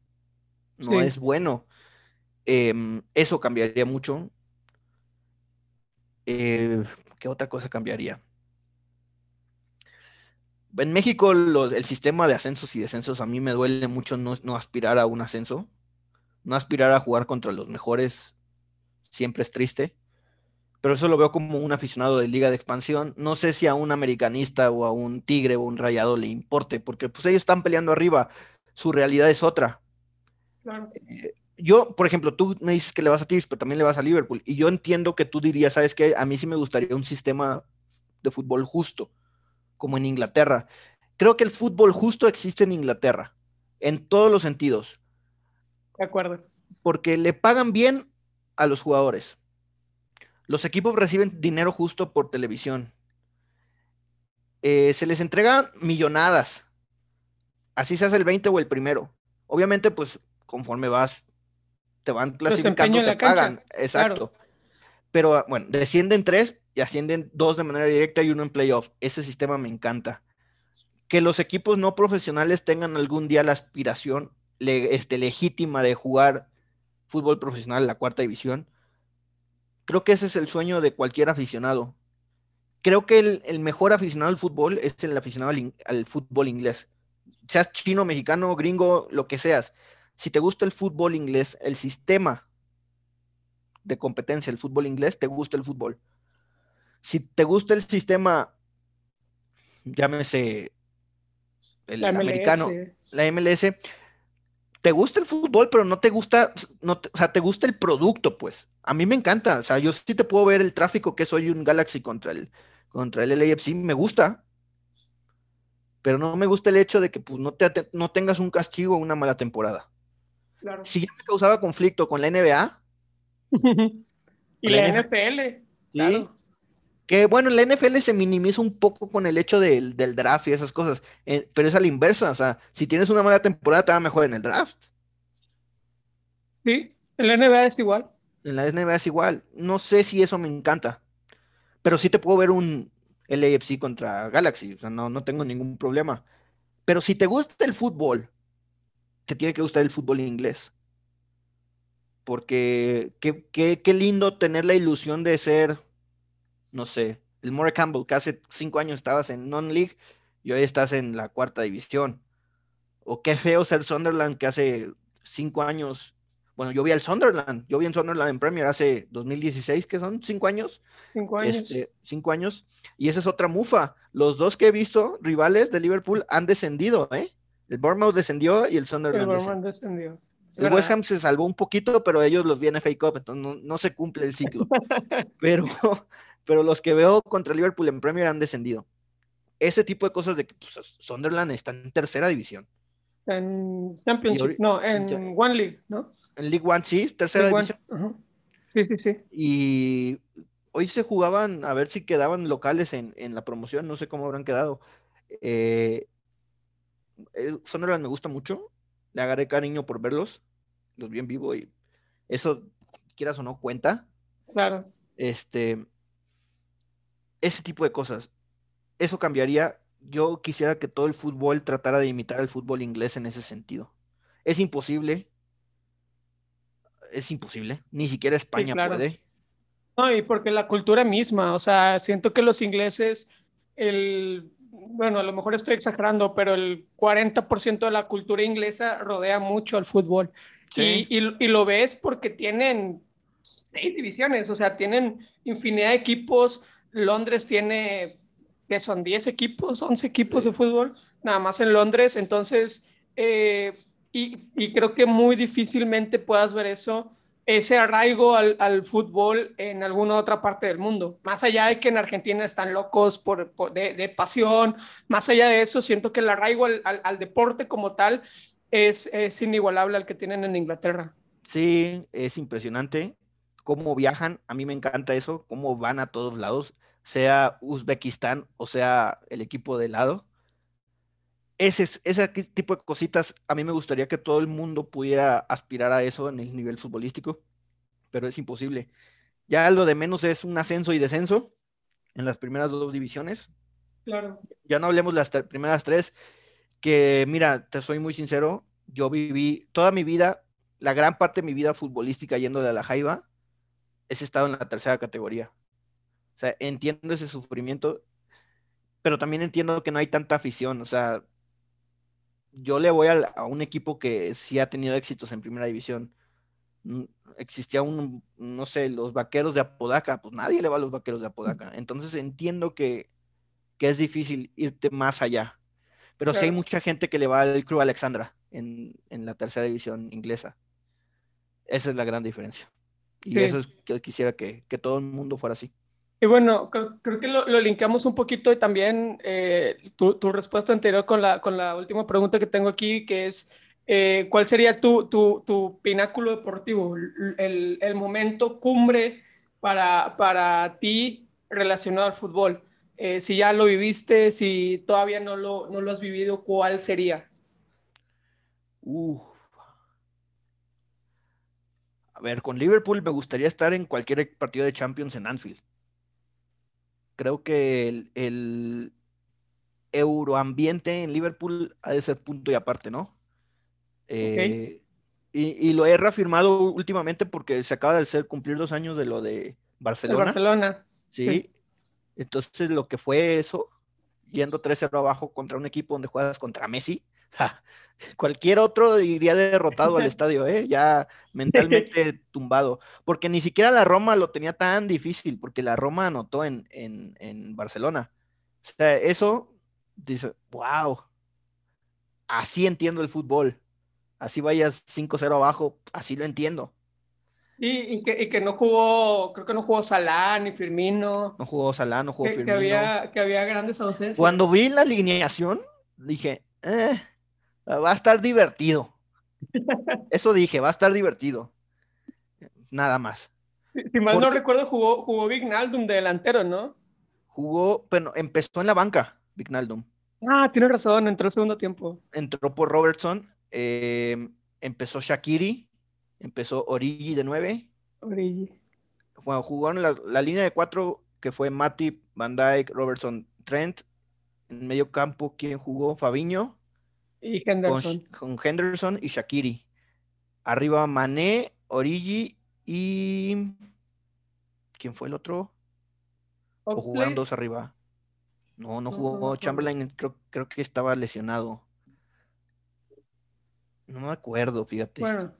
No es bueno. Em, eso cambiaría mucho. Eh, ¿Qué otra cosa cambiaría? En México el sistema de ascensos y descensos a mí me duele mucho no, no aspirar a un ascenso. No aspirar a jugar contra los mejores siempre es triste pero eso lo veo como un aficionado de liga de expansión. No sé si a un americanista o a un tigre o un rayado le importe, porque pues ellos están peleando arriba, su realidad es otra. Eh, yo, por ejemplo, tú me dices que le vas a Tigres, pero también le vas a Liverpool, y yo entiendo que tú dirías, sabes que a mí sí me gustaría un sistema de fútbol justo, como en Inglaterra. Creo que el fútbol justo existe en Inglaterra, en todos los sentidos. De acuerdo. Porque le pagan bien a los jugadores los equipos reciben dinero justo por televisión. Eh, se les entregan millonadas. Así se hace el 20 o el primero. Obviamente, pues conforme vas, te van clasificando, te pagan. Exacto. Pero bueno, descienden tres y ascienden dos de manera directa y uno en playoff. Ese sistema me encanta. Que los equipos no profesionales tengan algún día la aspiración este, legítima de jugar fútbol profesional en la cuarta división Creo que ese es el sueño de cualquier aficionado. Creo que el, mejor aficionado al fútbol es el aficionado al, fútbol inglés. Seas chino, mexicano, gringo, lo que seas. Si te gusta el fútbol inglés, el sistema de competencia, el fútbol inglés, te gusta el fútbol. Si te gusta el sistema, llámese el americano, la MLS, te gusta el fútbol, pero no te gusta, no o sea, te gusta el producto, pues. A mí me encanta, o sea, yo sí te puedo ver el tráfico que soy un Galaxy contra el, contra el LAFC, me gusta, pero no me gusta el hecho de que pues, no, te, no tengas un castigo o una mala temporada. Claro. Si ya me causaba conflicto con la NBA. y la, NFL. Sí. Que bueno, la NFL se minimiza un poco con el hecho del, draft y esas cosas, eh, pero es a la inversa, o sea, si tienes una mala temporada te va mejor en el draft. Sí, en la NBA es igual. En la NBA es igual. No sé si eso me encanta, pero sí te puedo ver un LAFC contra Galaxy, o sea, no, no tengo ningún problema. Pero si te gusta el fútbol, te tiene que gustar el fútbol inglés. Porque qué, qué, qué lindo tener la ilusión de ser no sé, el More Campbell, que hace cinco años estabas en Non-League y hoy estás en la cuarta división. O qué feo ser Sunderland, que hace cinco años, bueno, yo vi al Sunderland, yo vi en Sunderland en Premier hace 2016, que son cinco años. Cinco años. Este, cinco años. Y esa es otra mufa. Los dos que he visto, rivales de Liverpool, han descendido, ¿eh? El Bournemouth descendió y el Sunderland el descendió. El West Ham se salvó un poquito, pero ellos los vienen fake up, entonces no, no se cumple el ciclo. pero, pero los que veo contra Liverpool en Premier han descendido. Ese tipo de cosas de que pues, Sunderland está en tercera división. En Championship, no, en One League, ¿no? En League One, sí, tercera división. Sí, sí, sí. Y hoy se jugaban, a ver si quedaban locales en, la promoción, no sé cómo habrán quedado. Eh, Sunderland me gusta mucho. Le agarré cariño por verlos. Los vi en vivo y eso, quieras o no, cuenta. Claro. Este, ese tipo de cosas. Eso cambiaría. Yo quisiera que todo el fútbol tratara de imitar el fútbol inglés en ese sentido. Es imposible. Es imposible. Ni siquiera España puede. No, y porque la cultura misma, o sea, siento que los ingleses, el, bueno, a lo mejor estoy exagerando, pero el 40% de la cultura inglesa rodea mucho al fútbol. Y, y, lo ves porque tienen seis divisiones, o sea, tienen infinidad de equipos. Londres tiene, que son 10 equipos, 11 equipos de fútbol, nada más en Londres. Entonces, eh, y, y, creo que muy difícilmente puedas ver eso, ese arraigo al, al, fútbol en alguna otra parte del mundo. Más allá de que en Argentina están locos por, por de, de, pasión, más allá de eso, siento que el arraigo al, al, al deporte como tal es, es inigualable al que tienen en Inglaterra. Sí, es impresionante cómo viajan, a mí me encanta eso, cómo van a todos lados, sea Uzbekistán o sea el equipo de lado. Ese, ese tipo de cositas, a mí me gustaría que todo el mundo pudiera aspirar a eso en el nivel futbolístico, pero es imposible. Ya lo de menos es un ascenso y descenso en las primeras dos divisiones. Claro. Ya no hablemos de las primeras tres, que mira, te soy muy sincero, yo viví toda mi vida, la gran parte de mi vida futbolística yendo de la Jaiba, ese estado en la tercera categoría. O sea, entiendo ese sufrimiento, pero también entiendo que no hay tanta afición. O sea, yo le voy a, un equipo que sí ha tenido éxitos en primera división. Mm, existía un, no sé, los vaqueros de Apodaca, pues nadie le va a los vaqueros de Apodaca. Entonces entiendo que, que es difícil irte más allá. Pero sí hay mucha gente que le va al Club Alexandra en, en la tercera división inglesa. Esa es la gran diferencia. Y eso es que quisiera que, que, todo el mundo fuera así. Y bueno, creo, que lo, linkamos un poquito también eh, tu, respuesta anterior con la, última pregunta que tengo aquí, que es, eh, ¿cuál sería tu, pináculo deportivo, el, momento cumbre para, para ti relacionado al fútbol? Eh, si ya lo viviste, si todavía no lo, no lo has vivido, ¿cuál sería? Uh, ver, con Liverpool me gustaría estar en cualquier partido de Champions en Anfield. Creo que el, el euroambiente en Liverpool ha de ser punto y aparte, ¿no? Eh, y, y, lo he reafirmado últimamente porque se acaba de hacer cumplir dos años de lo de Barcelona. De Barcelona. ¿sí? sí. Entonces, lo que fue eso, yendo 3-0 abajo contra un equipo donde juegas contra Messi, cualquier otro iría derrotado al estadio, ¿eh? ya mentalmente tumbado, porque ni siquiera la Roma lo tenía tan difícil, porque la Roma anotó en, en, en Barcelona. O sea, eso dice, wow, así entiendo el fútbol, así vayas 5-0 abajo, así lo entiendo. Y que, y que, no jugó, creo que no jugó Salah ni Firmino. No jugó Salah, no jugó que, Firmino. Que había, que había grandes ausencias. Cuando vi la alineación, dije, eh, va a estar divertido. Eso dije, va a estar divertido. Nada más. Si, si mal Porque, no recuerdo, jugó, jugó Vignaldum de delantero, ¿no? Jugó, bueno, empezó en la banca, Vignaldum. Ah, tienes razón, entró segundo tiempo. Entró por Robertson, eh, empezó Shakiri, empezó Origi de 9. Origi. Bueno, jugó en la, la línea de cuatro que fue Matip, Van Dyke, Robertson, Trent. En medio campo, ¿quién jugó? Fabiño. Y Henderson. Con, con, Henderson y Shakiri. Arriba Mané, Origi y. ¿Quién fue el otro? ¿O jugaron dos arriba? No, no jugó. No, no, Chamberlain creo, creo, que estaba lesionado. No me acuerdo, fíjate. Bueno.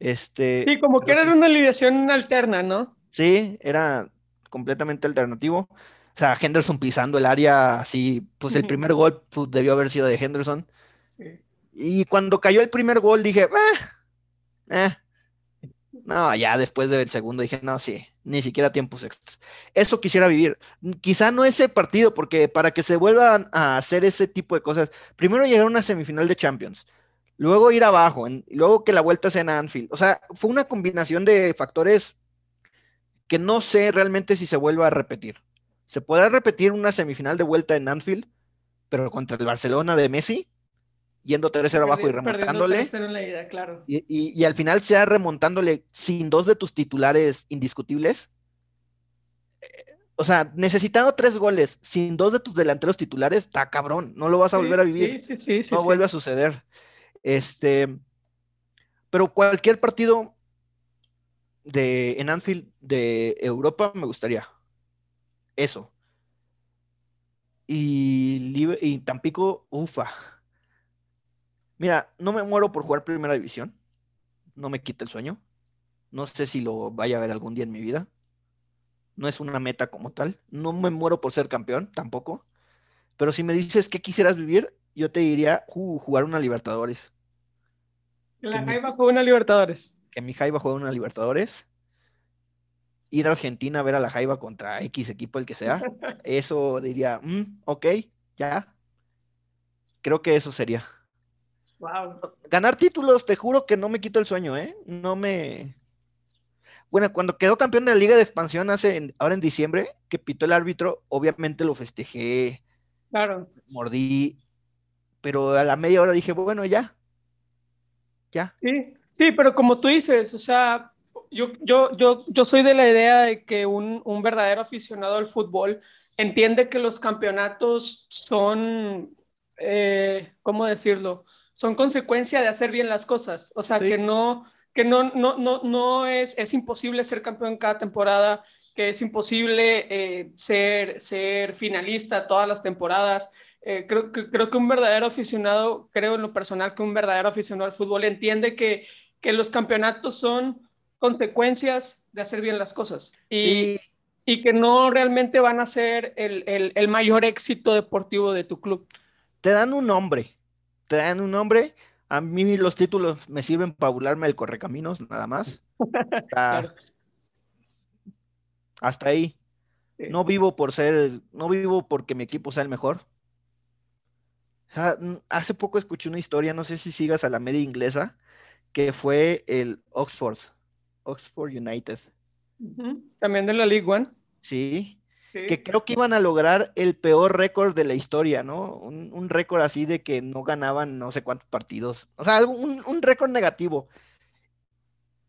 Este. Sí, como que era sí. una alineación alterna, ¿no? Sí, era completamente alternativo. O sea, Henderson pisando el área, así, pues el primer gol pues, debió haber sido de Henderson. Y cuando cayó el primer gol dije, eh, eh. no, ya después del segundo dije, no, sí, ni siquiera tiempos extras. Eso quisiera vivir. Quizá no ese partido, porque para que se vuelvan a hacer ese tipo de cosas, primero llegar a una semifinal de Champions, luego ir abajo, luego que la vuelta sea en Anfield. O sea, fue una combinación de factores que no sé realmente si se vuelva a repetir. ¿Se podrá repetir una semifinal de vuelta en Anfield? pero contra el Barcelona de Messi, yendo 3-0 abajo y remontándole. claro. y, al final sea remontándole sin dos de tus titulares indiscutibles. O sea, necesitando tres goles sin dos de tus delanteros titulares, está cabrón, no lo vas a volver a vivir. Sí, sí, sí, no vuelve a suceder. Este, pero cualquier partido de en Anfield de Europa me gustaría. Eso. Y, y Tampico, ufa. Mira, no me muero por jugar primera división. No me quita el sueño. No sé si lo vaya a ver algún día en mi vida. No es una meta como tal. No me muero por ser campeón, tampoco. Pero si me dices que quisieras vivir, yo te diría uh, jugar una Libertadores. La Jaiba juega una Libertadores. Que mi Jaiba juega una Libertadores. Ir a Argentina a ver a la Jaiba contra X equipo, el que sea. Eso diría, mm, ok, ya. Creo que eso sería. Ganar títulos, te juro que no me quito el sueño, ¿eh? No me. Bueno, cuando quedó campeón de la Liga de Expansión hace ahora en diciembre, que pitó el árbitro, obviamente lo festejé. Claro. Mordí. Pero a la media hora dije, bueno, ya. Ya. Sí, sí, pero como tú dices, o sea, yo, yo, yo, yo soy de la idea de que un, un verdadero aficionado al fútbol entiende que los campeonatos son, eh, ¿cómo decirlo? Son consecuencia de hacer bien las cosas. O sea, que no, que no, no, no, no es, es imposible ser campeón cada temporada, que es imposible eh, ser, ser finalista todas las temporadas. Eh, creo, que, creo que un verdadero aficionado, creo en lo personal que un verdadero aficionado al fútbol entiende que, que los campeonatos son consecuencias de hacer bien las cosas y, y que no realmente van a ser el, el, el mayor éxito deportivo de tu club. Te dan un nombre, dan un nombre. A mí los títulos me sirven para burlarme del correcaminos, nada más. Hasta ahí. No vivo por ser, no vivo porque mi equipo sea el mejor. hace poco escuché una historia, no sé si sigas a la media inglesa, que fue el Oxford, Oxford United. También de la League One. Sí, que creo que iban a lograr el peor récord de la historia, ¿no? Un, récord así de que no ganaban no sé cuántos partidos. O sea, un, un récord negativo.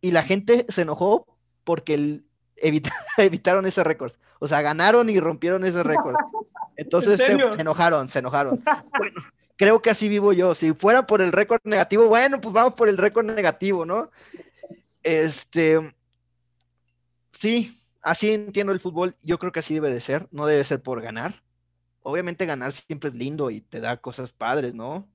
Y la gente se enojó porque evitaron ese récord. O sea, ganaron y rompieron ese récord. Entonces se, enojaron, se enojaron. Bueno, creo que así vivo yo. Si fuera por el récord negativo, bueno, pues vamos por el récord negativo, ¿no? Este, sí, así entiendo el fútbol, yo creo que así debe de ser, no debe ser por ganar. Obviamente ganar siempre es lindo y te da cosas padres, ¿no?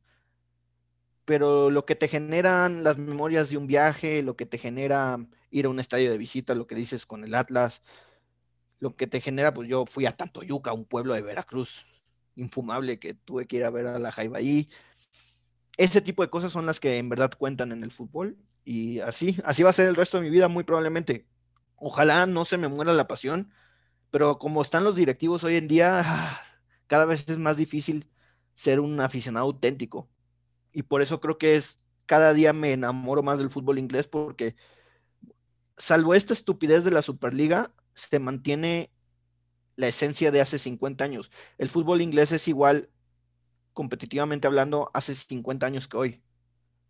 Pero lo que te generan las memorias de un viaje, lo que te genera ir a un estadio de visita, lo que dices con el Atlas, lo que te genera, pues yo fui a Tantoyuca, un pueblo de Veracruz infumable que tuve que ir a ver a la Jaiba. Ese tipo de cosas son las que en verdad cuentan en el fútbol y así, así va a ser el resto de mi vida muy probablemente Ojalá no se me muera la pasión, pero como están los directivos hoy en día, cada vez es más difícil ser un aficionado auténtico. Y por eso creo que es, cada día me enamoro más del fútbol inglés porque, salvo esta estupidez de la Superliga, se mantiene la esencia de hace 50 años. El fútbol inglés es igual, competitivamente hablando, hace 50 años que hoy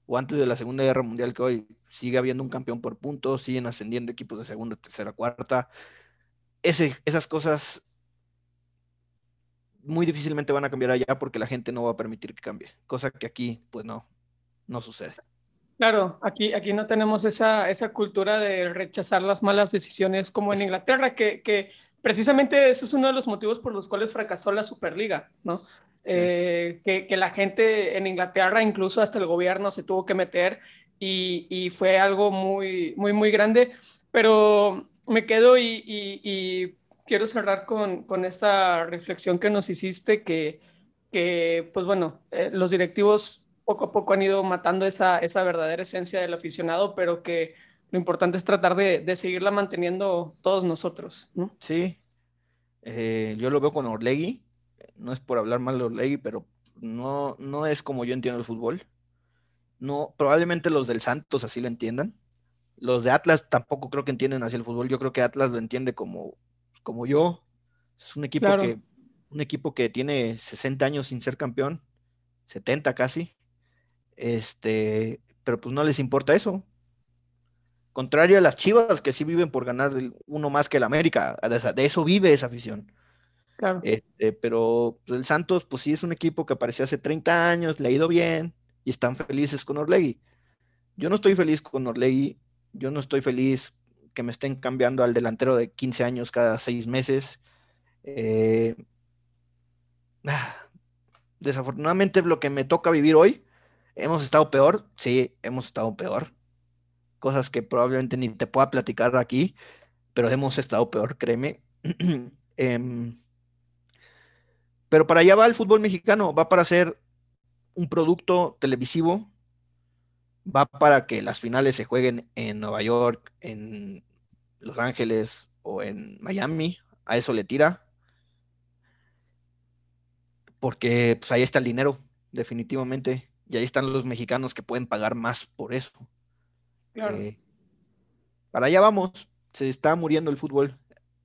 o antes de la Segunda Guerra Mundial que hoy sigue habiendo un campeón por puntos, siguen ascendiendo equipos de segunda, tercera, cuarta. Ese, esas cosas muy difícilmente van a cambiar allá porque la gente no va a permitir que cambie, cosa que aquí pues no, no sucede. Claro, aquí, aquí no tenemos esa, esa cultura de rechazar las malas decisiones como en Inglaterra, que, que precisamente eso es uno de los motivos por los cuales fracasó la Superliga, ¿no? Eh, que, la gente en Inglaterra, incluso hasta el gobierno, se tuvo que meter y, fue algo muy, muy, muy grande. Pero me quedo y, quiero cerrar con, con, esta reflexión que nos hiciste, que, que pues bueno, eh, los directivos poco a poco han ido matando esa, esa verdadera esencia del aficionado, pero que lo importante es tratar de, de seguirla manteniendo todos nosotros. ¿no? Sí, eh, yo lo veo con Orlegui, no es por hablar mal de Orlegui, pero no, no es como yo entiendo el fútbol. No, probablemente los del Santos así lo entiendan. Los de Atlas tampoco creo que entienden así el fútbol. Yo creo que Atlas lo entiende como, como yo. Es un equipo que un equipo que tiene 60 años sin ser campeón, 70 casi, este, pero pues no les importa eso. Contrario a las Chivas que sí viven por ganar uno más que el América, de eso vive esa afición. Claro. Este, pero pues, el Santos, pues sí es un equipo que apareció hace 30 años, le ha ido bien y están felices con Orlegui. Yo no estoy feliz con Orlegui, yo no estoy feliz que me estén cambiando al delantero de 15 años cada seis meses. Eh, ah, desafortunadamente lo que me toca vivir hoy, hemos estado peor, sí, hemos estado peor cosas que probablemente ni te pueda platicar aquí, pero hemos estado peor, créeme. Em, pero para allá va el fútbol mexicano, va para ser un producto televisivo, va para que las finales se jueguen en Nueva York, en Los Ángeles o en Miami, a eso le tira, porque pues ahí está el dinero, definitivamente, y ahí están los mexicanos que pueden pagar más por eso. Eh, para allá vamos, se está muriendo el fútbol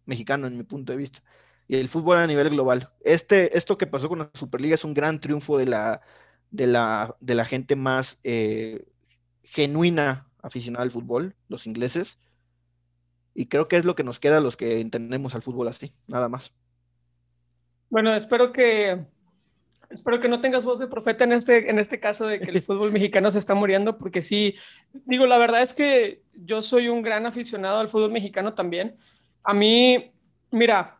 mexicano en mi punto de vista y el fútbol a nivel global. Este, esto que pasó con la Superliga es un gran triunfo de la, de la, de la gente más eh, genuina aficionada al fútbol, los ingleses. Y creo que es lo que nos queda a los que entendemos al fútbol así, nada más. Bueno, espero que Espero que no tengas voz de profeta en este, en este caso de que el fútbol mexicano se está muriendo, porque sí, digo, la verdad es que yo soy un gran aficionado al fútbol mexicano también. A mí, mira,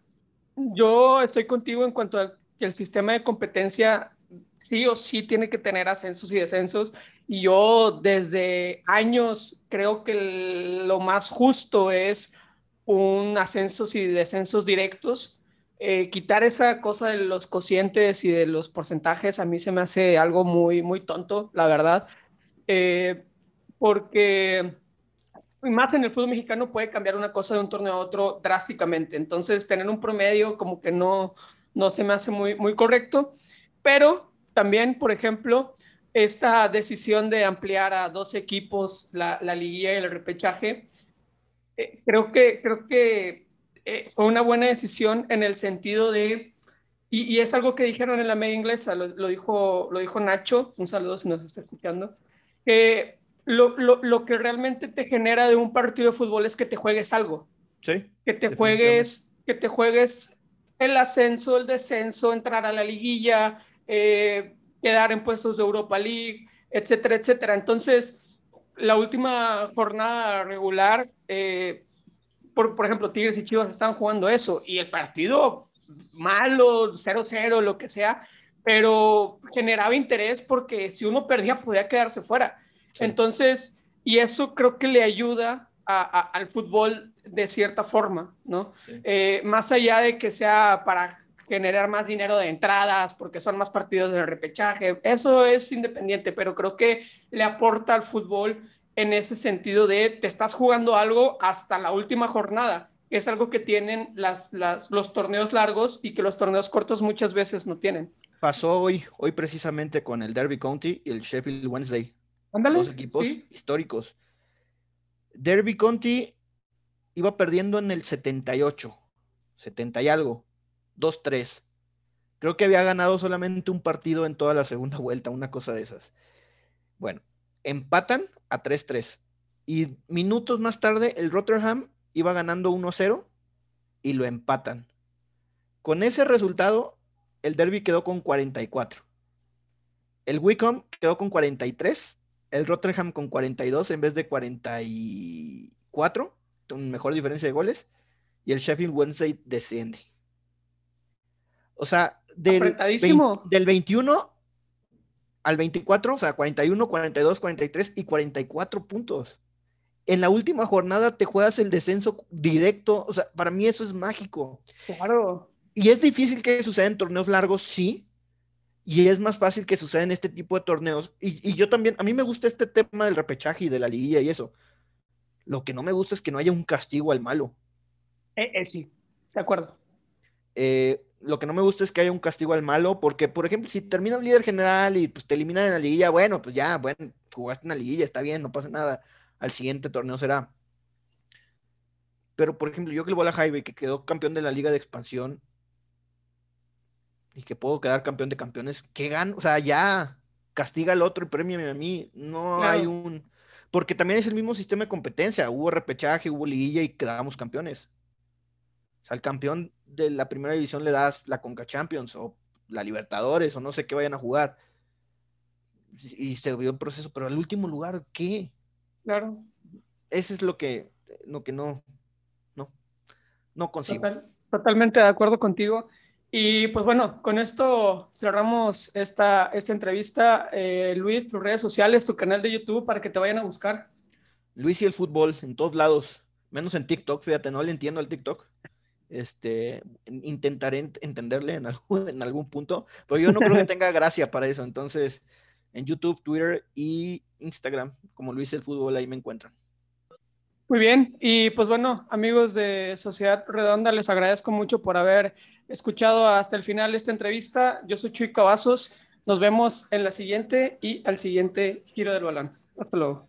yo estoy contigo en cuanto a que el sistema de competencia sí o sí tiene que tener ascensos y descensos. Y yo desde años creo que lo más justo es un ascensos y descensos directos eh, quitar esa cosa de los cocientes y de los porcentajes a mí se me hace algo muy, muy tonto, la verdad, eh, porque más en el fútbol mexicano puede cambiar una cosa de un torneo a otro drásticamente, entonces tener un promedio como que no, no se me hace muy, muy correcto, pero también, por ejemplo, esta decisión de ampliar a dos equipos la, la liguilla y el repechaje, eh, creo que, creo que eh, fue una buena decisión en el sentido de, y, es algo que dijeron en la media inglesa, lo, dijo, lo dijo Nacho, un saludo si nos está escuchando, que lo, lo, que realmente te genera de un partido de fútbol es que te juegues algo. Sí. Que te juegues, que te juegues el ascenso, el descenso, entrar a la liguilla, eh, quedar en puestos de Europa League, etcétera, etcétera. Entonces, la última jornada regular, eh, por, ejemplo, Tigres y Chivas están jugando eso y el partido malo, 0-0, lo que sea, pero generaba interés porque si uno perdía podía quedarse fuera. Entonces, y eso creo que le ayuda al fútbol de cierta forma, ¿no? Eh, más allá de que sea para generar más dinero de entradas, porque son más partidos de repechaje, eso es independiente, pero creo que le aporta al fútbol en ese sentido de te estás jugando algo hasta la última jornada. Es algo que tienen las, los torneos largos y que los torneos cortos muchas veces no tienen. Pasó hoy, hoy precisamente con el Derby County y el Sheffield Wednesday. Ándale. Dos equipos históricos. Derby County iba perdiendo en el 78, 70 y algo, 2-3. Creo que había ganado solamente un partido en toda la segunda vuelta, una cosa de esas. Bueno, empatan a 3-3. Y minutos más tarde, el Rotterdam iba ganando 1-0 y lo empatan. Con ese resultado, el Derby quedó con 44. El Wickham quedó con 43. El Rotterdam con 42 en vez de 44, con mejor diferencia de goles. Y el Sheffield Wednesday desciende. O sea, del, del 21 al 24, o sea, 41, 42, 43 y 44 puntos. En la última jornada te juegas el descenso directo, o sea, para mí eso es mágico. Claro. Y es difícil que suceda en torneos largos, sí, y es más fácil que suceda en este tipo de torneos. Y, yo también, a mí me gusta este tema del repechaje y de la liguilla y eso. Lo que no me gusta es que no haya un castigo al malo. Eh, eh sí, de acuerdo. Eh, lo que no me gusta es que haya un castigo al malo, porque, por ejemplo, si termina el líder general y pues te eliminan en la liguilla, bueno, pues ya, bueno, jugaste en la liguilla, está bien, no pasa nada. Al siguiente torneo será. Pero, por ejemplo, yo que le voy a la Jaime, que quedó campeón de la Liga de Expansión, y que puedo quedar campeón de campeones, ¿qué gano? O sea, ya castiga al otro y premia a mí. No hay un. Porque también es el mismo sistema de competencia. Hubo repechaje, hubo liguilla y quedábamos campeones. Sea, al campeón de la primera división le das la Conca Champions o la Libertadores o no sé qué vayan a jugar. Y se vio el proceso, pero al último lugar, ¿qué? Claro. Eso es lo que, lo que no, no, no consigo. totalmente de acuerdo contigo. Y pues bueno, con esto cerramos esta, esta entrevista. Eh, Luis, tus redes sociales, tu canal de YouTube para que te vayan a buscar. Luis y el fútbol, en todos lados, menos en TikTok, fíjate, no le entiendo al TikTok. Este, intentaré entenderle en algún, en algún punto, pero yo no creo que tenga gracia para eso. Entonces, en YouTube, Twitter y Instagram, como Luis el Fútbol, ahí me encuentran. Muy bien, y pues bueno, amigos de Sociedad Redonda, les agradezco mucho por haber escuchado hasta el final esta entrevista. Yo soy Chuy Cavazos, nos vemos en la siguiente y al siguiente giro del balón. Hasta luego.